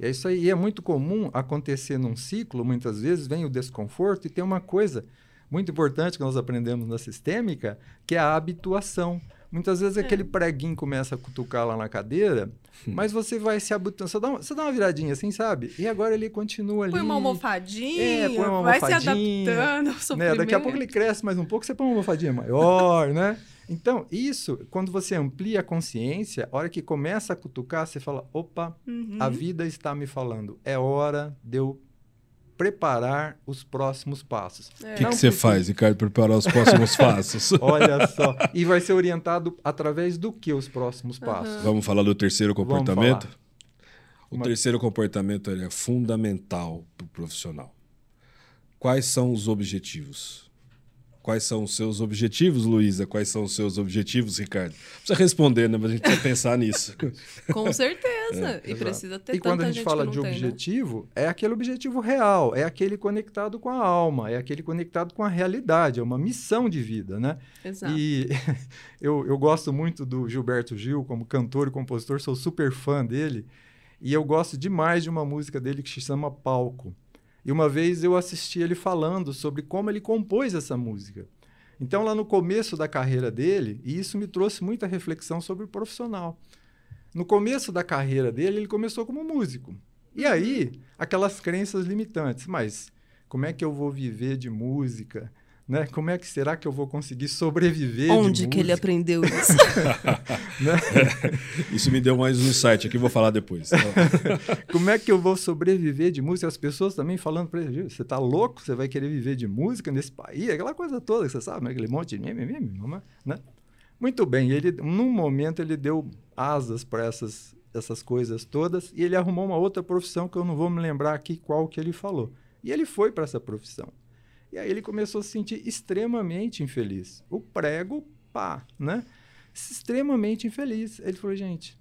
E é isso aí. E é muito comum acontecer num ciclo, muitas vezes vem o desconforto e tem uma coisa muito importante que nós aprendemos na sistêmica, que é a habituação. Muitas vezes é. aquele preguinho começa a cutucar lá na cadeira, hum. mas você vai se habituando. Você dá, uma, você dá uma viradinha assim, sabe? E agora ele continua ali. Põe uma almofadinha. É, põe uma vai almofadinha. Vai se adaptando ao né? Daqui a pouco ele cresce mais um pouco, você põe uma almofadinha maior, né? Então, isso, quando você amplia a consciência, a hora que começa a cutucar, você fala: opa, uhum. a vida está me falando. É hora de eu preparar os próximos passos. O é. que, que você faz, Ricardo, preparar os próximos passos? Olha só. E vai ser orientado através do que os próximos uhum. passos? Vamos falar do terceiro comportamento? O Uma... terceiro comportamento é fundamental para o profissional. Quais são os objetivos? Quais são os seus objetivos, Luísa? Quais são os seus objetivos, Ricardo? Precisa responder, né? Mas a gente precisa pensar nisso. Com certeza. É, e exato. precisa ter E quando a gente, gente fala de tem, né? objetivo, né? é aquele objetivo real, é aquele conectado com a alma, é aquele conectado com a realidade, é uma missão de vida, né? Exato. E eu, eu gosto muito do Gilberto Gil como cantor e compositor, sou super fã dele. E eu gosto demais de uma música dele que se chama Palco. E uma vez eu assisti ele falando sobre como ele compôs essa música. Então, lá no começo da carreira dele, e isso me trouxe muita reflexão sobre o profissional. No começo da carreira dele, ele começou como músico. E aí, aquelas crenças limitantes. Mas como é que eu vou viver de música? Né? Como é que será que eu vou conseguir sobreviver? Onde que ele aprendeu isso? né? Isso me deu mais um insight aqui, vou falar depois. Como é que eu vou sobreviver de música? As pessoas também falando para ele: você está louco? Você vai querer viver de música nesse país? Aquela coisa toda, você sabe, né? aquele monte de meme, meme, né? Muito bem, ele, num momento ele deu asas para essas, essas coisas todas e ele arrumou uma outra profissão que eu não vou me lembrar aqui qual que ele falou. E ele foi para essa profissão. E aí ele começou a se sentir extremamente infeliz. O prego, pá, né? Extremamente infeliz. Ele falou, gente,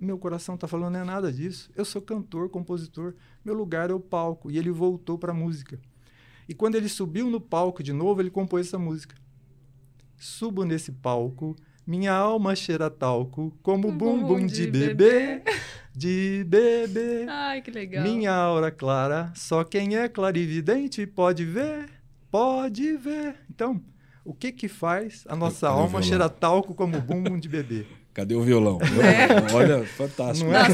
meu coração está falando não é nada disso. Eu sou cantor, compositor, meu lugar é o palco. E ele voltou para a música. E quando ele subiu no palco de novo, ele compôs essa música. Subo nesse palco, minha alma cheira talco, como um bumbum, bumbum de, de bebê, bebê, de bebê. Ai, que legal. Minha aura clara, só quem é clarividente pode ver. Pode ver. Então, o que que faz a nossa eu, eu alma cheirar talco como bumbum de bebê? Cadê o violão? É. Olha, fantástico. Não é?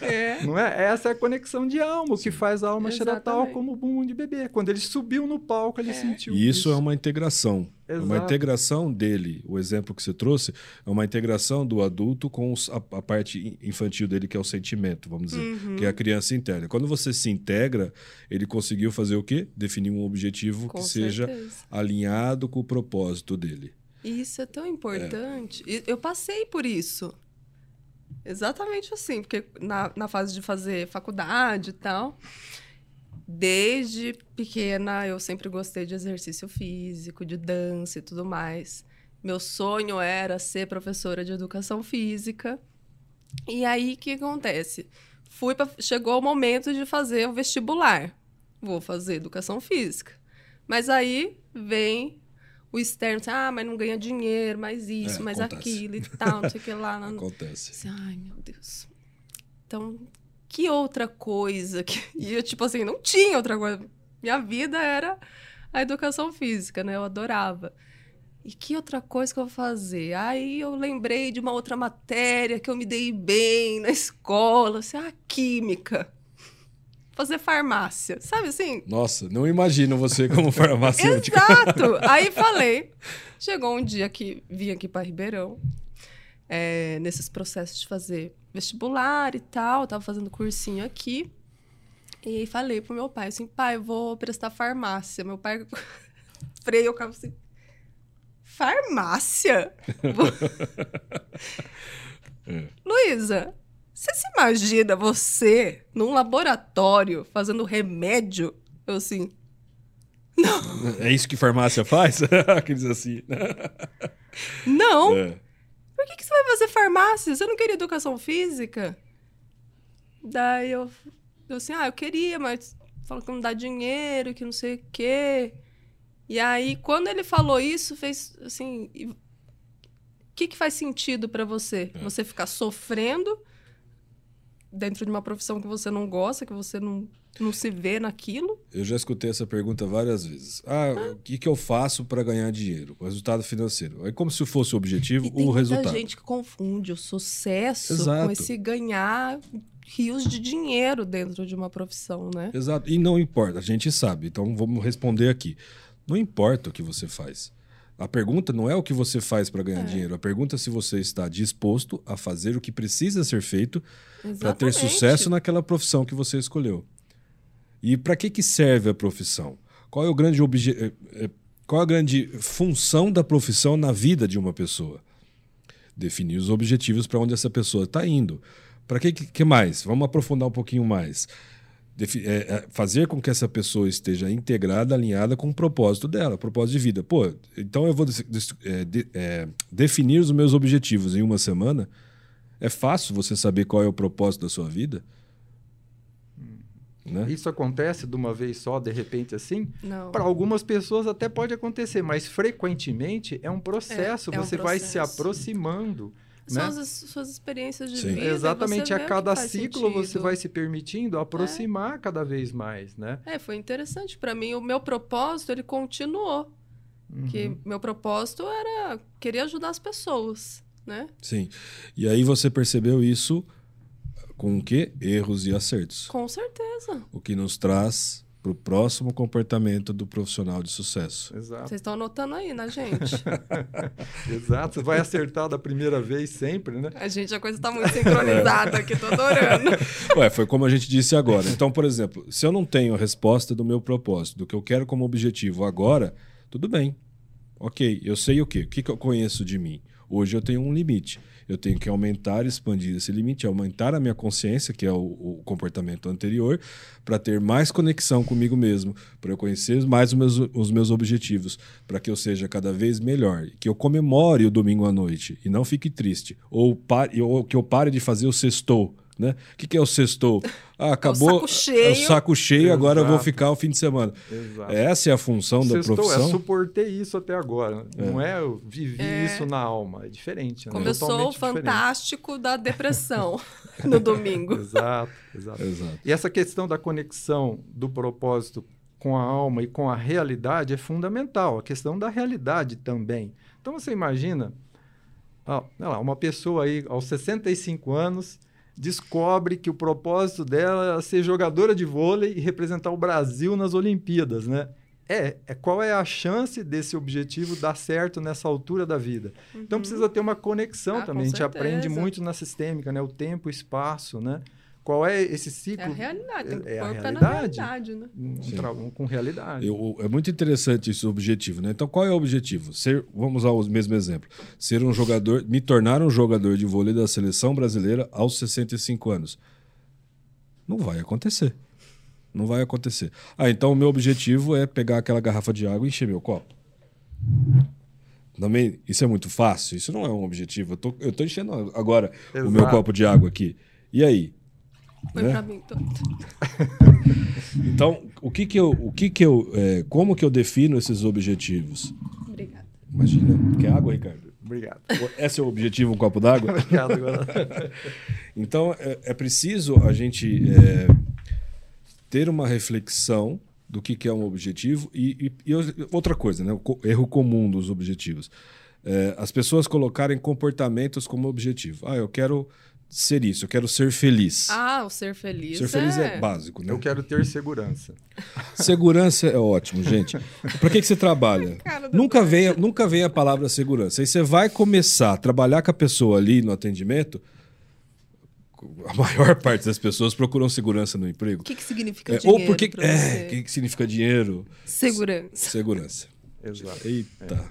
É. Não é? Essa é a conexão de alma, o que faz a alma cheirar tal como o bumbum de bebê. Quando ele subiu no palco, ele sentiu E isso é uma integração. É uma Exato. integração dele. O exemplo que você trouxe é uma integração do adulto com os- a, a parte infantil dele, que é o sentimento, vamos dizer, Uhum. que é a criança interna. Quando você se integra, ele conseguiu fazer o quê? Definir um objetivo Com que seja certeza. alinhado com o propósito dele. E isso é tão importante. E Eu passei por isso. Exatamente assim, porque na, na fase de fazer faculdade e tal, desde pequena eu sempre gostei de exercício físico, de dança e tudo mais. Meu sonho era ser professora de educação física. E aí o que acontece? Fui pra, chegou o momento de fazer o vestibular. Vou fazer educação física. Mas aí vem o externo, assim, ah, mas não ganha dinheiro, mais isso, É, mais acontece. aquilo e tal, não sei o que lá. não- Acontece. Assim, Ai, meu Deus. Então, que outra coisa? Que... E eu, tipo assim, não tinha outra coisa. Minha vida era a educação física, né? Eu adorava. E que outra coisa que eu vou fazer? Aí eu lembrei de uma outra matéria que eu me dei bem na escola, assim, a química. Fazer farmácia, sabe assim? Nossa, não imagino você como farmacêutico. Exato! Aí falei. Chegou um dia que vim aqui para Ribeirão, é, nesses processos de fazer vestibular e tal, tava fazendo cursinho aqui. E aí falei pro meu pai assim: pai, eu vou prestar farmácia. Meu pai freio o carro assim. Farmácia? Luísa, você se imagina você num laboratório fazendo remédio? Eu assim, É isso que farmácia faz? Aqueles assim. não. É. Por que, que você vai fazer farmácia? Você não queria educação física? Daí eu, eu assim, ah, eu queria, mas falou que não dá dinheiro, que não sei o quê. E aí, quando ele falou isso, fez assim. O que, que faz sentido pra você? É. Você ficar sofrendo dentro de uma profissão que você não gosta, que você não, não se vê naquilo? Eu já escutei essa pergunta várias vezes. Ah, o que, que eu faço para ganhar dinheiro? O resultado financeiro. É como se fosse o objetivo, E tem o muita resultado. gente que confunde o sucesso Exato. com esse ganhar rios de dinheiro dentro de uma profissão, né? Exato. E não importa, a gente sabe. Então vamos responder aqui. Não importa o que você faz. A pergunta não é o que você faz para ganhar dinheiro. A pergunta é se você está disposto a fazer o que precisa ser feito para ter sucesso naquela profissão que você escolheu. E para que, que serve a profissão? Qual é o grande obje... eh, eh, qual é a grande função da profissão na vida de uma pessoa? Definir os objetivos para onde essa pessoa está indo. Para que, que que mais? Vamos aprofundar um pouquinho mais. É, é, fazer com que essa pessoa esteja integrada, alinhada com o propósito dela, propósito de vida. Pô, então eu vou des- é, de- é, definir os meus objetivos em uma semana. É fácil você saber qual é o propósito da sua vida? Né? Isso acontece de uma vez só, de repente assim? Não. Para algumas pessoas até pode acontecer, mas frequentemente é um processo. É, é um você vai se processo. aproximando. São né? as suas experiências de Sim. vida. Exatamente, você a cada ciclo você sentido. vai se permitindo aproximar cada vez mais, né? É, foi interessante para mim. O meu propósito, ele continuou. Uhum. Que meu propósito era querer ajudar as pessoas, né? Sim. E aí você percebeu isso com o quê? Erros e acertos. Com certeza. O que nos traz para o próximo comportamento do profissional de sucesso. Exato. Vocês estão anotando aí, né, gente? Exato. Você vai acertar da primeira vez sempre, né? A gente, a coisa tá muito sincronizada aqui, tô adorando. Ué, foi como a gente disse agora. Então, por exemplo, se eu não tenho a resposta do meu propósito, do que eu quero como objetivo agora, tudo bem. Ok, eu sei o quê? O que, que eu conheço de mim? Hoje eu tenho um limite. Eu tenho que aumentar, expandir esse limite, aumentar a minha consciência, que é o, o comportamento anterior, para ter mais conexão comigo mesmo, para eu conhecer mais os meus, os meus objetivos, para que eu seja cada vez melhor, que eu comemore o domingo à noite e não fique triste, ou, pare, ou que eu pare de fazer o sextou. Né? O que, que é o sextou? Ah, acabou. saco cheio. É o saco cheio, agora eu vou Exato. ficar o fim de semana. Exato. Essa é a função da Sextou, profissão. é suportei isso até agora. Não é eu vivi É. isso na alma. É diferente. né? Começou o Totalmente diferente. fantástico da depressão no domingo. Exato, exato. Exato. E essa questão da conexão do propósito com a alma e com a realidade é fundamental. A questão da realidade também. Então você imagina ó, lá, uma pessoa aí aos 65 anos descobre que o propósito dela é ser jogadora de vôlei e representar o Brasil nas Olimpíadas, né? É, é qual é a chance desse objetivo dar certo nessa altura da vida? Uhum. Então precisa ter uma conexão ah, também. A gente certeza. aprende muito na sistêmica, né? O tempo, o espaço, né? Qual é esse ciclo? É a realidade, tem que é, é a realidade. realidade né? Um, com realidade. Eu, é muito interessante esse objetivo, né? Então, qual é o objetivo? Ser, vamos usar o mesmo exemplo. Ser um jogador, me tornar um jogador de vôlei da seleção brasileira aos 65 anos. Não vai acontecer. Não vai acontecer. Ah, então o meu objetivo é pegar aquela garrafa de água e encher meu copo. Também, isso é muito fácil. Isso não é um objetivo. Eu tô, eu tô enchendo agora Exato. o meu copo de água aqui. E aí? Foi né? pra mim todo. então, o que que eu, o que que eu, é, como que eu defino esses objetivos? Obrigada. Imagina, quer água, Ricardo? Obrigado. Esse é o objetivo, um copo d'água? Obrigado. então, é, é, preciso a gente é, ter uma reflexão do que, que é um objetivo e, e, e, outra coisa, né? o erro comum dos objetivos. É, as pessoas colocarem comportamentos como objetivo. Ah, eu quero ser isso, eu quero ser feliz. Ah, o ser feliz. Ser feliz é, é básico, né? Eu quero ter segurança. Segurança é ótimo, gente. Para que, que você trabalha? Nunca vem, nunca vem a palavra segurança. Aí você vai começar a trabalhar com a pessoa ali no atendimento. A maior parte das pessoas procuram segurança no emprego. O que, que significa é, dinheiro? Ou porque. É, o que, que significa dinheiro? Segurança. Segurança. Exato. Eita.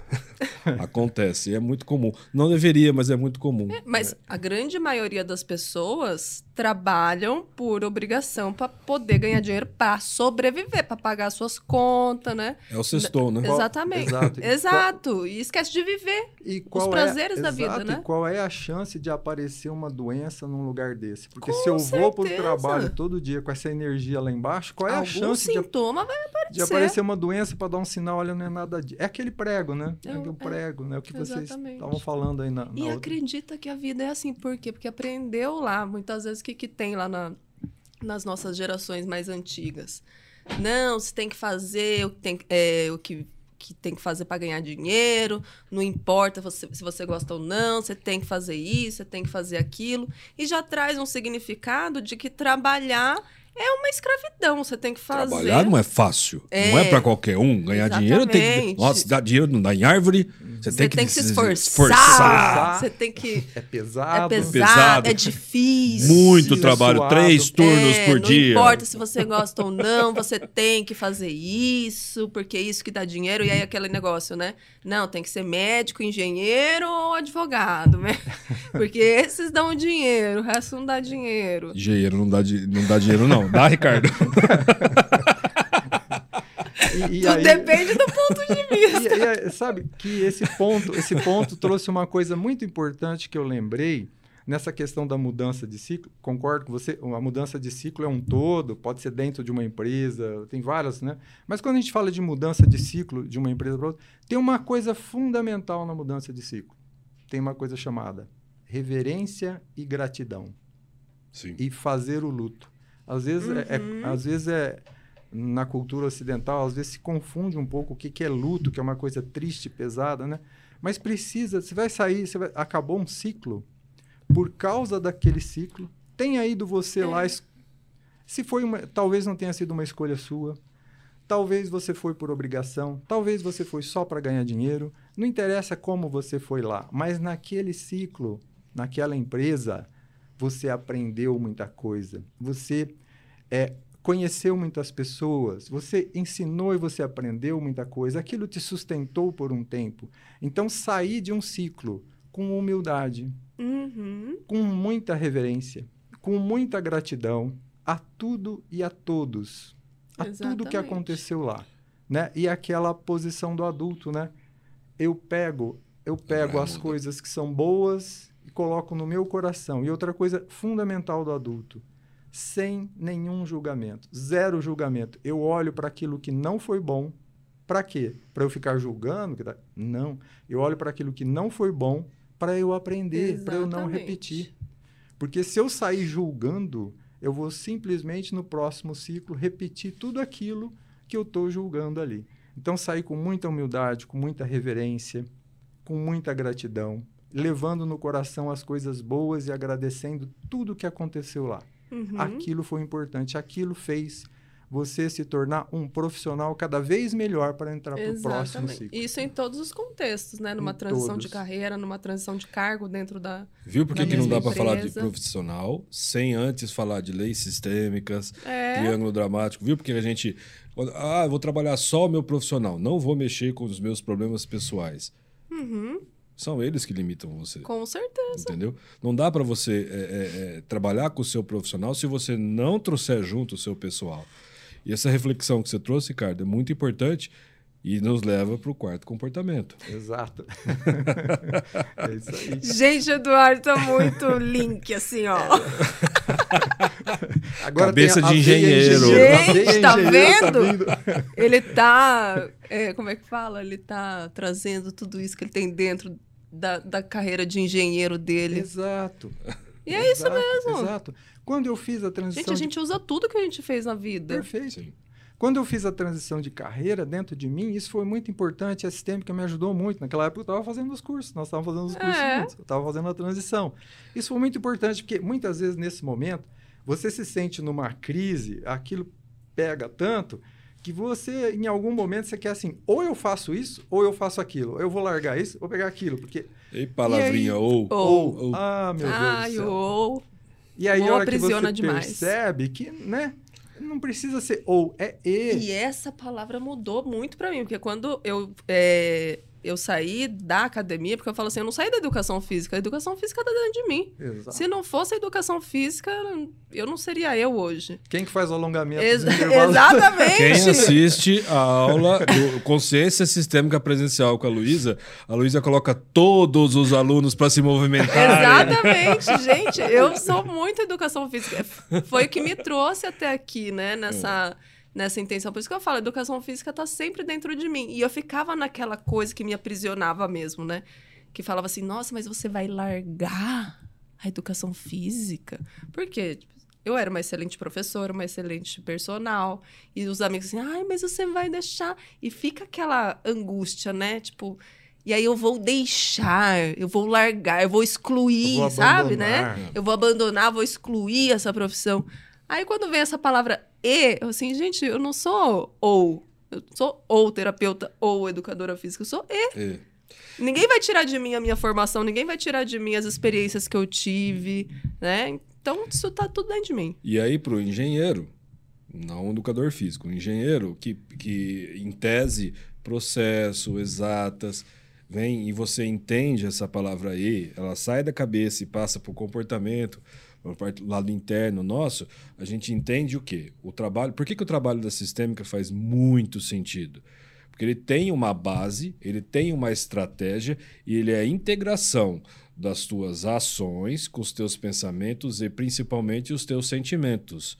É. Acontece. É muito comum. Não deveria, mas é muito comum. É, mas a grande maioria das pessoas trabalham por obrigação para poder ganhar dinheiro para sobreviver, para pagar suas contas, né? É o sextou, né? Exatamente. Exato. Exato. E esquece de viver os prazeres é, da vida, exato, né? E qual é a chance de aparecer uma doença num lugar desse? Porque com se eu certeza. vou para o trabalho todo dia com essa energia lá embaixo, qual é Algum a chance sintoma de, vai aparecer. de aparecer uma doença para dar um sinal, olha, não é nada É aquele prego, né? É, aquele é, prego, né? O que vocês estavam falando aí na, na E outra. acredita que a vida é assim, por quê? Porque aprendeu lá, muitas vezes, o que, que tem lá na, nas nossas gerações mais antigas. Não, você tem que fazer o que tem, é, o que, que tem que fazer para ganhar dinheiro, não importa você, se você gosta ou não, você tem que fazer isso, você tem que fazer aquilo. E já traz um significado de que trabalhar é uma escravidão, você tem que fazer. Trabalhar não é fácil. É, não é para qualquer um. Ganhar exatamente. dinheiro tem que. Nossa, dar dinheiro não dá em árvore. Você, tem, que, tem que se esforçar. esforçar. Você tem que. É pesado. É pesado, é difícil. Muito trabalho, suado. três turnos é, por dia. Não importa se você gosta ou não, você tem que fazer isso, porque é isso que dá dinheiro. E aí aquele negócio, né? Não, tem que ser médico, engenheiro ou advogado, né? Porque esses dão dinheiro, o resto não dá dinheiro. Engenheiro não dá, não dá dinheiro, não. Dá, Ricardo? E, e Tudo aí... depende do ponto de vista. E, e, sabe que esse ponto, esse ponto trouxe uma coisa muito importante que eu lembrei nessa questão da mudança de ciclo. Concordo com você, a mudança de ciclo é um todo, pode ser dentro de uma empresa, tem várias, né? Mas quando a gente fala de mudança de ciclo de uma empresa para outra, tem uma coisa fundamental na mudança de ciclo. Tem uma coisa chamada reverência e gratidão. Sim. E fazer o luto. Às vezes, uhum. é, é, uhum. às vezes é na cultura ocidental, às vezes se confunde um pouco o que, que é luto, que é uma coisa triste, pesada, né? Mas precisa, você vai sair, você vai, acabou um ciclo, por causa daquele ciclo, tenha ido você é. lá, se foi uma, talvez não tenha sido uma escolha sua, talvez você foi por obrigação, talvez você foi só para ganhar dinheiro, não interessa como você foi lá, mas naquele ciclo, naquela empresa, você aprendeu muita coisa, você é, conheceu muitas pessoas, você ensinou e você aprendeu muita coisa, aquilo te sustentou por um tempo. Então, sair de um ciclo com humildade, uhum. com muita reverência, com muita gratidão a tudo e a todos, a Exatamente. tudo que aconteceu lá, né? E aquela posição do adulto, né? Eu pego, eu pego as coisas que são boas e coloco no meu coração. E outra coisa fundamental do adulto, sem nenhum julgamento, zero julgamento. Eu olho para aquilo que não foi bom, para quê? Para eu ficar julgando? Não. Eu olho para aquilo que não foi bom para eu aprender, para eu não repetir. Porque se eu sair julgando, eu vou simplesmente no próximo ciclo repetir tudo aquilo que eu estou julgando ali. Então, sair com muita humildade, com muita reverência, com muita gratidão, levando no coração as coisas boas e agradecendo tudo que aconteceu lá. Uhum. Aquilo foi importante, aquilo fez você se tornar um profissional cada vez melhor para entrar para o próximo Exatamente. ciclo. Isso em todos os contextos, né? Numa Em transição de todos. carreira, numa transição de cargo dentro da. Viu por que, não dá para falar de profissional sem antes falar de leis sistêmicas, É. triângulo dramático? Viu porque a gente. Ah, eu vou trabalhar só o meu profissional, não vou mexer com os meus problemas pessoais. Uhum, São eles que limitam você. com certeza. Entendeu? Não dá para você é, é, é, trabalhar com o seu profissional se você não trouxer junto o seu pessoal. E essa reflexão que você trouxe, Ricardo, é muito importante e nos leva para o quarto comportamento. Exato. é isso aí. Gente, Eduardo, tá muito link, assim, ó. Agora Cabeça tem a de engenheiro. engenheiro, a Gente, tá engenheiro vendo? Ele tá. é, como é que fala? Ele tá trazendo tudo isso que ele tem dentro da, da carreira de engenheiro dele. Exato. E é isso Exato, mesmo. Exato. Quando eu fiz a transição Gente, a de gente usa tudo que a gente fez na vida. Perfeito. Sim. Quando eu fiz a transição de carreira dentro de mim, isso foi muito importante. A Sistêmica me ajudou muito. Naquela época eu estava fazendo os cursos, nós estávamos fazendo os cursos É. juntos, eu estava fazendo a transição. Isso foi muito importante, porque muitas vezes nesse momento você se sente numa crise, aquilo pega tanto que você, em algum momento, você quer assim, ou eu faço isso, ou eu faço aquilo. Eu vou largar isso, ou pegar aquilo, porque... E palavrinha E aí? ou. Ou. ou. Ah, meu Ai, Deus do céu. ou. E aí, ou a hora que você demais. percebe que, né, não precisa ser ou, é e. E essa palavra mudou muito pra mim, porque quando eu, é, eu saí da academia, porque eu falo assim, eu não saí da educação física, a educação física tá dentro de mim. Exato. Se não fosse a educação física, eu não seria eu hoje. Quem que faz o alongamento Ex- exatamente! Quem assiste a aula do Consciência Sistêmica Presencial com a Luísa, a Luísa coloca todos os alunos para se movimentar. Exatamente, gente. Eu sou muito educação física. Foi o que me trouxe até aqui, né? Nessa, nessa intenção. Por isso que eu falo, educação física tá sempre dentro de mim. E eu ficava naquela coisa que me aprisionava mesmo, né? Que falava assim, nossa, mas você vai largar a educação física? Por quê? Tipo, Eu era uma excelente professora, uma excelente personal. E os amigos assim, ai, mas você vai deixar. E fica aquela angústia, né? Tipo, e aí eu vou deixar, eu vou largar, eu vou excluir, Eu vou sabe, né? Eu vou abandonar, vou excluir essa profissão. Aí quando vem essa palavra e, eu assim, gente, eu não sou ou. Eu sou ou terapeuta ou educadora física, eu sou e. É. Ninguém vai tirar de mim a minha formação, ninguém vai tirar de mim as experiências que eu tive, né? Então isso tá tudo dentro de mim. E aí, para o engenheiro, não educador físico, um engenheiro que, que em tese, processo, exatas, vem e você entende essa palavra E, ela sai da cabeça e passa para o comportamento, o lado interno nosso, a gente entende o quê? O trabalho. Por que, que o trabalho da sistêmica faz muito sentido? Porque ele tem uma base, ele tem uma estratégia e ele é a integração das tuas ações com os teus pensamentos e principalmente os teus sentimentos.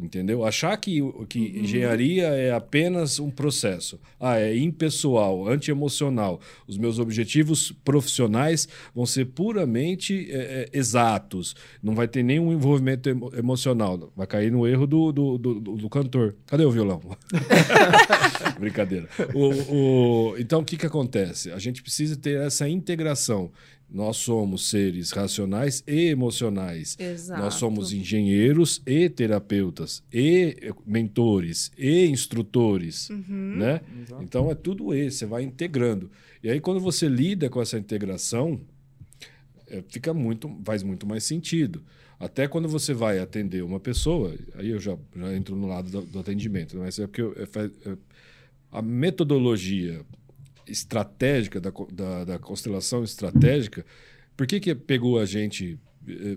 Entendeu? Achar que, que engenharia é apenas um processo. Ah, é impessoal, antiemocional. Os meus objetivos profissionais vão ser puramente é, é, exatos. Não vai ter nenhum envolvimento emo- emocional. Vai cair no erro do, do, do, do- do cantor. Cadê o violão? Brincadeira. O, o- Então, o que, que acontece? A gente precisa ter essa integração. Nós somos seres racionais e emocionais. Exato. Nós somos engenheiros e terapeutas, e mentores, e instrutores. Uhum. Né? Exato. Então é tudo isso, você vai integrando. E aí, quando você lida com essa integração, é, fica muito, faz muito mais sentido. Até quando você vai atender uma pessoa, aí eu já, já entro no lado do, do atendimento, mas é porque eu- é, é, a metodologia estratégica da, da, da constelação estratégica, por que, que pegou a gente, eh,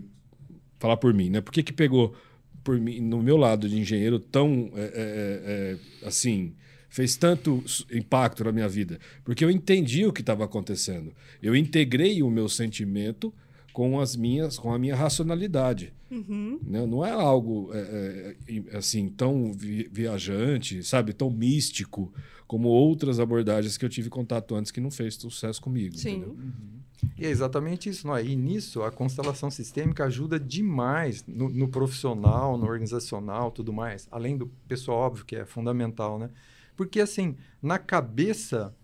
falar por mim, né? Por que, que pegou por mim, no meu lado de engenheiro tão, é, é, assim, fez tanto impacto na minha vida? Porque eu entendi o que estava acontecendo. Eu integrei o meu sentimento com as minhas, com a minha racionalidade. Uhum. né? Não é algo é, é, e- assim tão vi- viajante, sabe, tão místico como outras abordagens que eu tive contato antes que não fez sucesso comigo. Sim. entendeu? E é exatamente isso. Não é? E nisso, a constelação sistêmica ajuda demais no, no profissional, no organizacional, tudo mais. Além do pessoal, óbvio, que é fundamental, né? Porque, assim, na cabeça,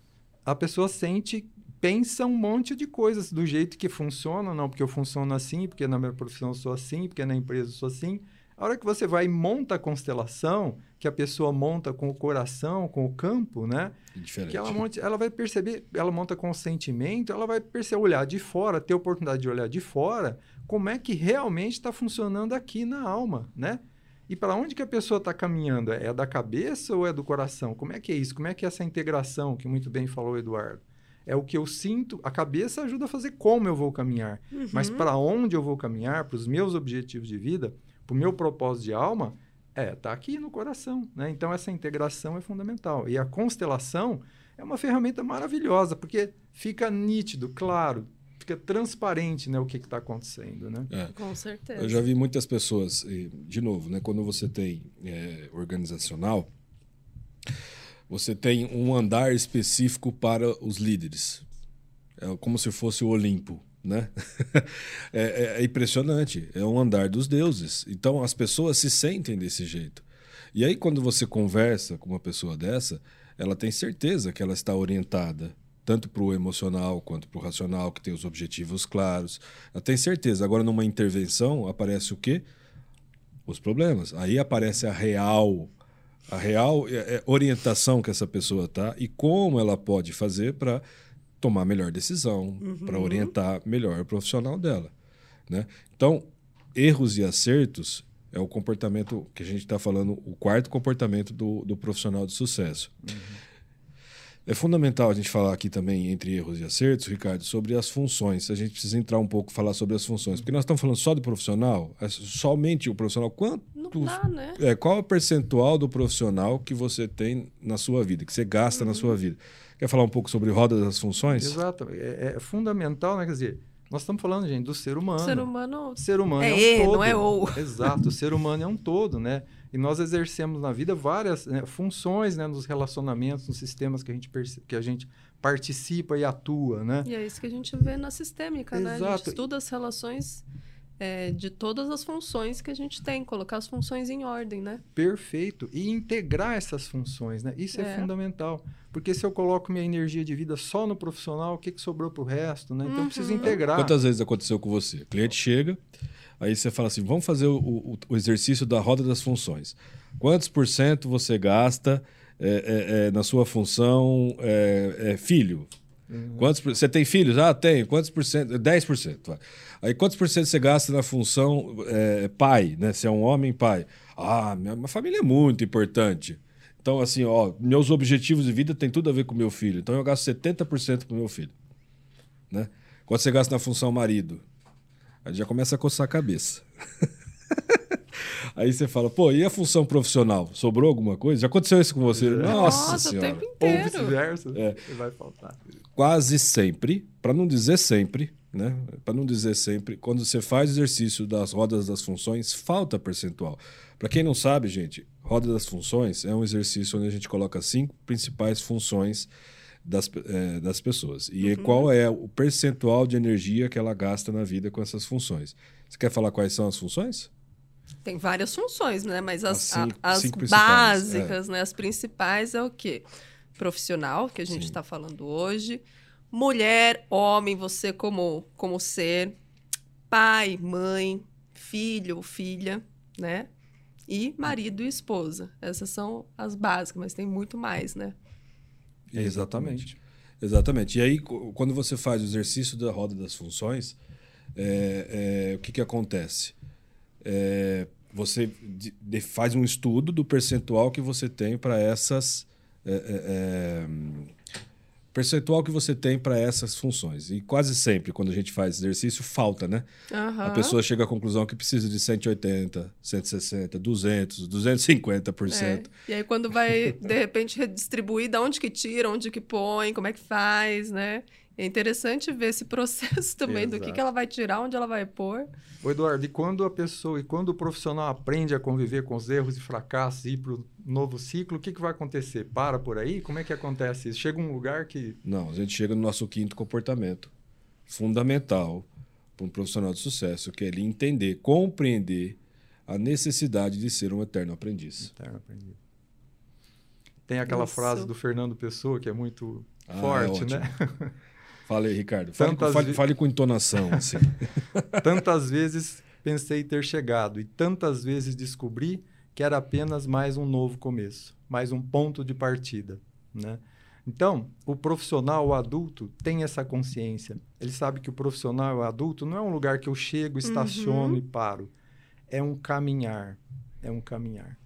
a pessoa sente pensa um monte de coisas do jeito que funciona, não porque eu funciono assim, porque na minha profissão eu sou assim, porque na empresa eu sou assim. A hora que você vai e monta a constelação, que a pessoa monta com o coração, com o campo, né? Diferente. Que ela, monte, ela vai perceber, ela monta com o sentimento, ela vai perceber, olhar de fora, ter a oportunidade de olhar de fora, como é que realmente está funcionando aqui na alma, né? E para onde que a pessoa está caminhando? É da cabeça ou é do coração? Como é que é isso? Como é que é essa integração que muito bem falou o Eduardo? É o que eu sinto. A cabeça ajuda a fazer como eu vou caminhar. Uhum. Mas para onde eu vou caminhar, para os meus objetivos de vida, para o meu propósito de alma, é, tá aqui no coração. Né? Então, essa integração é fundamental. E a constelação é uma ferramenta maravilhosa, porque fica nítido, claro, fica transparente né, o que está acontecendo. Né? É. Com certeza. Eu já vi muitas pessoas, e, de novo, né, quando você tem é, organizacional, você tem um andar específico para os líderes. É como se fosse o Olimpo. Né? é, é, é impressionante. É um andar dos deuses. Então as pessoas se sentem desse jeito. E aí, quando você conversa com uma pessoa dessa, ela tem certeza que ela está orientada tanto para o emocional quanto para o racional, que tem os objetivos claros. Ela tem certeza. Agora, numa intervenção, aparece o quê? Os problemas. Aí aparece a real, a real é, é, orientação que essa pessoa tá e como ela pode fazer para tomar melhor decisão, Uhum. para orientar melhor o profissional dela. Né? Então, erros e acertos é o comportamento que a gente está falando, o quarto comportamento do, do profissional de sucesso. É fundamental a gente falar aqui também, entre erros e acertos, Ricardo, sobre as funções. A gente precisa entrar um pouco falar sobre as funções. Porque nós estamos falando só do profissional, é somente o profissional. Quanto, Não dá, né? é, qual é o percentual do profissional que você tem na sua vida, que você gasta na sua vida? Quer falar um pouco sobre roda das funções? Exato. É, é fundamental, né? Quer dizer, nós estamos falando, gente, do ser humano. Ser humano. Ser humano É é, um e, todo. não é ou. Exato, o ser humano é um todo, né? E nós exercemos na vida várias né, funções, né, nos relacionamentos, nos sistemas que a gente que a gente participa e atua, né? E é isso que a gente vê na sistêmica, né? A gente Exato. estuda as relações é, de todas as funções que a gente tem, colocar as funções em ordem, né? Perfeito. E integrar essas funções, né? Isso é, É. fundamental. Porque se eu coloco minha energia de vida só no profissional, o que, que sobrou para o resto, né? Então eu preciso Uhum. integrar. Quantas vezes aconteceu com você? O cliente chega, aí você fala assim: vamos fazer o, o- o exercício da roda das funções. Quantos por cento você gasta é, é, é, na sua função é, é, filho? Quantos por- você tem filhos? Ah, tenho. Quantos por cento? 10%. vai. Aí quantos por cento você gasta na função é, pai, né? Se é um homem, pai. Ah, minha, minha família é muito importante. Então, assim, ó, meus objetivos de vida tem tudo a ver com meu filho. Então eu gasto 70% pro meu filho. Né? Quanto você gasta na função marido? Aí já começa a coçar a cabeça. Aí você fala, pô, e a função profissional? Sobrou alguma coisa? Já aconteceu isso com você? Nossa, Nossa, o senhora. tempo Ou inteiro. vice-versa, É. vai faltar. Quase sempre, para não dizer sempre, né? Para não dizer sempre, quando você faz exercício das rodas das funções, falta percentual. Para quem não sabe, gente, roda das funções é um exercício onde a gente coloca cinco principais funções das, eh, das pessoas. E qual é o percentual de energia que ela gasta na vida com essas funções? Você quer falar quais são as funções? Tem várias funções, né? Mas as, As cinco- a- as cinco básicas, né? As principais é o quê? Profissional, que a gente está falando hoje. Mulher, homem, você como, como ser. Pai, mãe, filho, filha, né? E marido e esposa. Essas são as básicas, mas tem muito mais, né? Exatamente. Exatamente. E aí, quando você faz o exercício da roda das funções, é, é, o que, que acontece? É, você de- de- faz um estudo do percentual que você tem para essas. Percentual que você tem para essas funções. E quase sempre, quando a gente faz exercício, falta, né? A Aham. pessoa chega à conclusão que precisa de 180, 160, 200, 250%. É. E aí, quando vai, de repente, redistribuir, da onde que tira, onde que põe, como é que faz, né? É interessante ver esse processo também, do que, Exato. que ela vai tirar, onde ela vai pôr. Ô Eduardo, e quando a pessoa, e quando o profissional aprende a conviver com os erros e fracassos e ir para o novo ciclo, o que, que vai acontecer? Para por aí? Como é que acontece isso? Chega um lugar que. Não, a gente chega no nosso quinto comportamento fundamental para um profissional de sucesso, que é ele entender, compreender a necessidade de ser um eterno aprendiz. Eterno aprendiz. Tem aquela Isso. frase do Fernando Pessoa que é muito Ah, forte, é né? Fale aí, Ricardo. Fale, com, fale, fale com entonação. Assim. tantas vezes pensei ter chegado e tantas vezes descobri que era apenas mais um novo começo, mais um ponto de partida, né? Então, o profissional, o adulto, tem essa consciência. Ele sabe que o profissional, o adulto, não é um lugar que eu chego, estaciono uhum. e paro. É um caminhar. É um caminhar.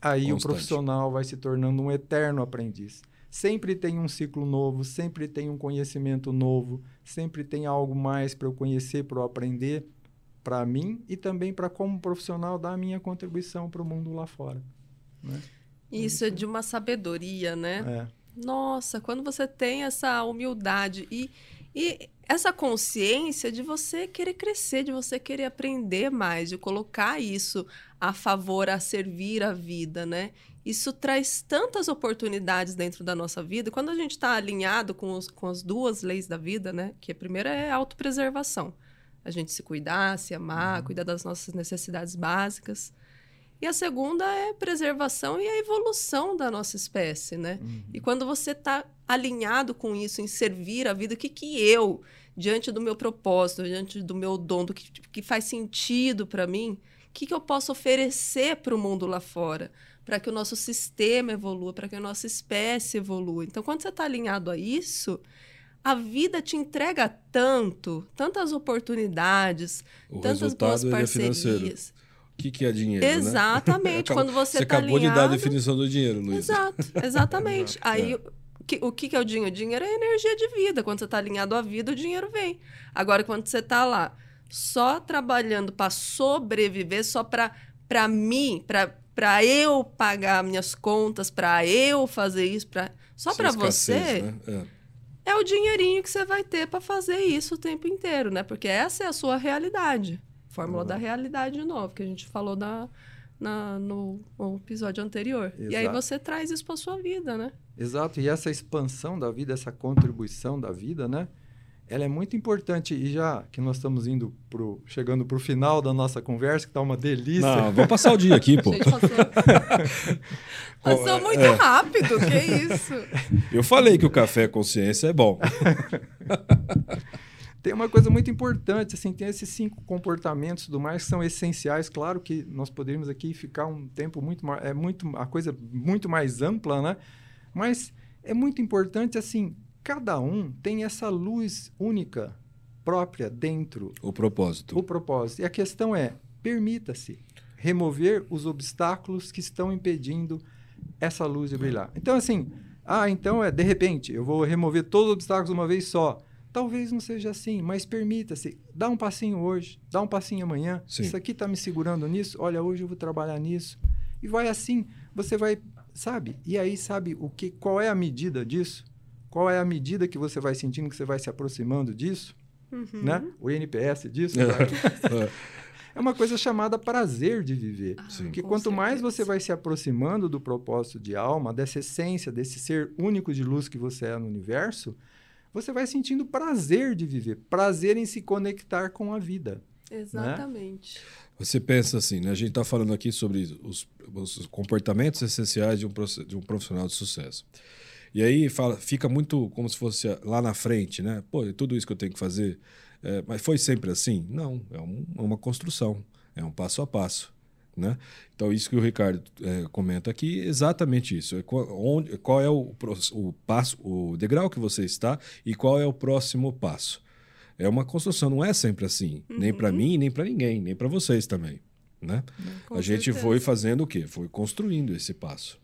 Aí Constante. o profissional vai se tornando um eterno aprendiz. Sempre tem um ciclo novo, sempre tem um conhecimento novo, sempre tem algo mais para eu conhecer, para eu aprender, para mim e também para como profissional dar a minha contribuição para o mundo lá fora. Né? Isso é de uma sabedoria, né? É. Nossa, quando você tem essa humildade e, e essa consciência de você querer crescer, de você querer aprender mais, de colocar isso a favor, a servir a vida, né? Isso traz tantas oportunidades dentro da nossa vida. Quando a gente está alinhado com, os, com as duas leis da vida, né? Que a primeira é a autopreservação. A gente se cuidar, se amar, uhum. cuidar das nossas necessidades básicas. E a segunda é preservação e a evolução da nossa espécie, né? Uhum. E quando você está alinhado com isso, em servir a vida, o que, que eu, diante do meu propósito, diante do meu dom, do que, que faz sentido para mim, o que, que eu posso oferecer para o mundo lá fora? Para que o nosso sistema evolua, para que a nossa espécie evolua. Então, quando você está alinhado a isso, a vida te entrega tanto, tantas oportunidades, o tantas boas é parcerias. É o que, que é dinheiro? Né? Exatamente. Né? Quando você, você tá acabou alinhado... de dar a definição do dinheiro, Luiz. Exato, exatamente. Aí é. que, o que, que é o dinheiro? O dinheiro é energia de vida. Quando você está alinhado à vida, o dinheiro vem. Agora, quando você está lá só trabalhando para sobreviver, só para mim, para eu pagar minhas contas, para eu fazer isso, pra, só para você. Né? É. é o dinheirinho que você vai ter para fazer isso o tempo inteiro, né? Porque essa é a sua realidade. Fórmula uhum. da realidade de novo, que a gente falou na, na, no, no episódio anterior. Exato. E aí você traz isso para sua vida, né? Exato. E essa expansão da vida, essa contribuição da vida, né? Ela é muito importante. E já que nós estamos indo pro, chegando para o final da nossa conversa, que está uma delícia. Não, vamos passar o dia aqui, pô. Passou, passou muito é. rápido, que isso? Eu falei que o café consciência é bom. tem uma coisa muito importante, assim, tem esses cinco comportamentos do mais que são essenciais. Claro que nós poderíamos aqui ficar um tempo muito mais, é muito a coisa muito mais ampla, né? Mas é muito importante assim, cada um tem essa luz única própria dentro. O propósito. O propósito. E a questão é, permita-se remover os obstáculos que estão impedindo essa luz de brilhar. Então assim, ah, então é de repente eu vou remover todos os obstáculos uma vez só. Talvez não seja assim, mas permita-se. Dá um passinho hoje, dá um passinho amanhã. Sim. Isso aqui está me segurando nisso. Olha, hoje eu vou trabalhar nisso. E vai assim, você vai, sabe? E aí, sabe o que? Qual é a medida disso? Qual é a medida que você vai sentindo que você vai se aproximando disso? Uhum. Né? O NPS disso. É. é uma coisa chamada prazer de viver. Ah, que quanto certeza. mais você vai se aproximando do propósito de alma, dessa essência, desse ser único de luz que você é no universo, você vai sentindo prazer de viver, prazer em se conectar com a vida. Né? Exatamente. Né? Você pensa assim, né? A gente está falando aqui sobre os, os, comportamentos essenciais de um, de um profissional de sucesso. E aí fala, fica muito como se fosse lá na frente, né? Pô, é tudo isso que eu tenho que fazer. É, mas foi sempre assim? Não, é um, é uma construção, é um passo a passo. Né? Então, isso que o Ricardo é, comenta aqui, exatamente isso. É qual, onde, qual é o, o passo, o degrau que você está e qual é o próximo passo. É uma construção, não é sempre assim. Uhum. Nem para mim, nem para ninguém, nem para vocês também. Né? a gente certeza. foi fazendo o quê? Foi construindo esse passo.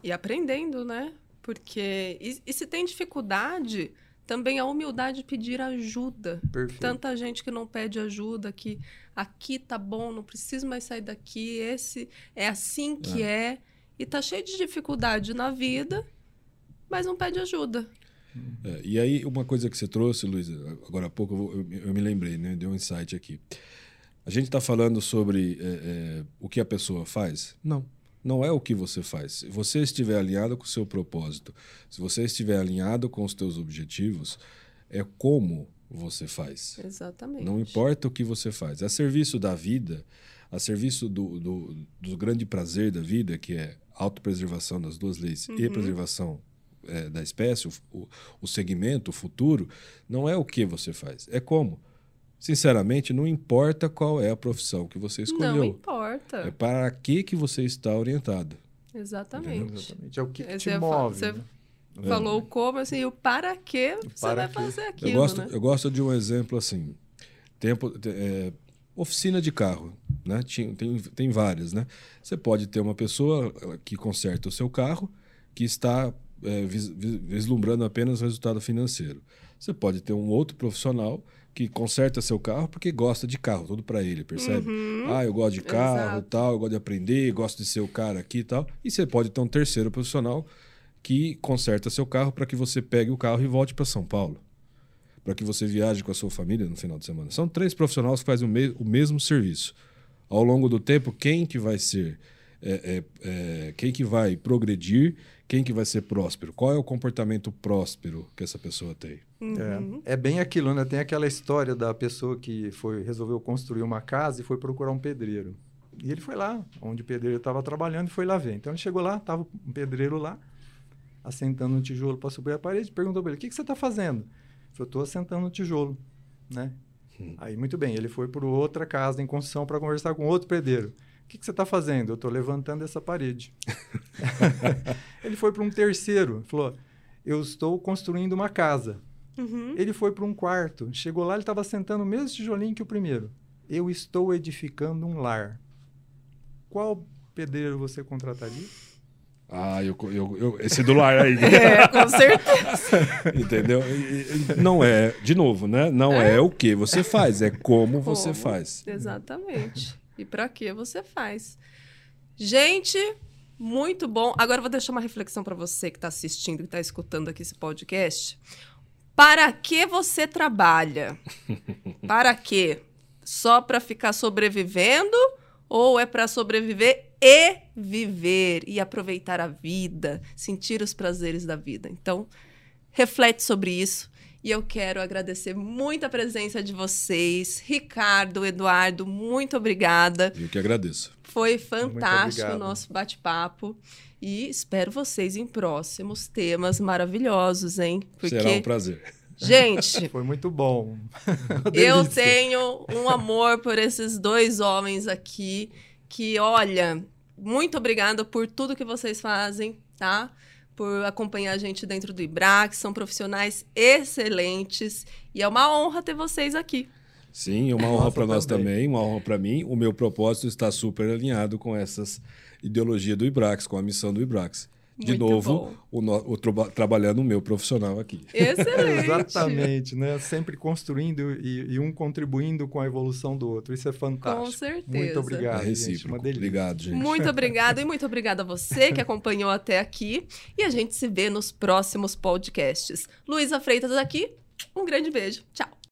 E aprendendo, né? Porque. E, e se tem dificuldade, também a humildade de pedir ajuda. Perfeito. Tanta gente que não pede ajuda, que aqui tá bom, não preciso mais sair daqui, esse é assim que é. é e tá cheio de dificuldade na vida, mas não pede ajuda. É, e aí, uma coisa que você trouxe, Luiz, agora há pouco eu, eu, eu me lembrei, né? Deu um insight aqui. A gente está falando sobre é, é, o que a pessoa faz? Não não é o que você faz. Se você estiver alinhado com o seu propósito, se você estiver alinhado com os seus objetivos, é como você faz. Exatamente. Não importa o que você faz. A serviço da vida, a serviço do, do, do grande prazer da vida, que é autopreservação das duas leis uhum. e preservação é, da espécie, o, o segmento, o futuro, não é o que você faz, é como. Sinceramente, não importa qual é a profissão que você escolheu. Não importa. É para que, que você está orientado. Exatamente. Exatamente. É o que, que te é move. Você né? falou o como, assim, o para que você para vai fazer Eu aquilo, gosto, né? eu gosto de um exemplo assim. Tempo, te- é, oficina de carro, né? Tinha- Tem, tem várias, né? Você pode ter uma pessoa que conserta o seu carro que está é, vis- vis- vislumbrando apenas o resultado financeiro. Você pode ter um outro profissional que conserta seu carro porque gosta de carro, tudo para ele, percebe? Ah, eu gosto de carro, Uhum. Exato. tal, eu gosto de aprender, gosto de ser o cara aqui e tal. E você pode ter um terceiro profissional que conserta seu carro para que você pegue o carro e volte para São Paulo. Para que você viaje com a sua família no final de semana. São três profissionais que fazem o, me- o mesmo serviço. Ao longo do tempo, quem que vai ser, é, é, é, quem que vai progredir, quem que vai ser próspero? Qual é o comportamento próspero que essa pessoa tem? Uhum. É, é bem aquilo, né? Tem aquela história da pessoa que foi resolveu construir uma casa e foi procurar um pedreiro. E ele foi lá, onde o pedreiro estava trabalhando, e foi lá ver. Então ele chegou lá, estava um pedreiro lá, assentando um tijolo para subir a parede, perguntou para ele: O que, que você está fazendo? Ele falou: Estou assentando um tijolo, né? Aí, muito bem, ele foi para outra casa em construção para conversar com outro pedreiro. O que, que você está fazendo? Eu estou levantando essa parede. ele foi para um terceiro, falou: Eu estou construindo uma casa. Uhum. Ele foi para um quarto. Chegou lá, ele estava sentando o mesmo tijolinho que o primeiro. Eu estou edificando um lar. Qual pedreiro você contrataria? Ah, eu, eu, eu- esse do lar aí. É, com certeza. Entendeu? Não é, de novo, né? Não é, o que você faz, é como você Como? faz. Exatamente. E para que você faz? Gente, muito bom. Agora eu vou deixar uma reflexão para você que está assistindo, que está escutando aqui esse podcast. Para que você trabalha? Para quê? Só para ficar sobrevivendo ou é para sobreviver e viver e aproveitar a vida, sentir os prazeres da vida? Então, reflete sobre isso. E eu quero agradecer muito a presença de vocês. Ricardo, Eduardo, muito obrigada. Eu que agradeço. Foi fantástico o nosso bate-papo. E espero vocês em próximos temas maravilhosos, hein? Porque, Será um prazer. gente, Foi muito bom. Eu tenho um amor por esses dois homens aqui. Que, olha, muito obrigada por tudo que vocês fazem, tá? Por acompanhar a gente dentro do IBRAC. São profissionais excelentes. E é uma honra ter vocês aqui. Sim, uma honra para nós também. uma honra para mim. O meu propósito está super alinhado com essas ideologias do IBRAX, com a missão do IBRAX. De Muito novo, o, no- o trabalhando o meu profissional aqui. Excelente. Exatamente, né? Sempre construindo e, e um contribuindo com a evolução do outro. Isso é fantástico. Com certeza. Muito É obrigado, gente. recíproco. Uma delícia. Obrigado, gente. Muito obrigada e muito obrigada a você que acompanhou até aqui. E a gente se vê nos próximos podcasts. Luísa Freitas aqui. Um grande beijo. Tchau.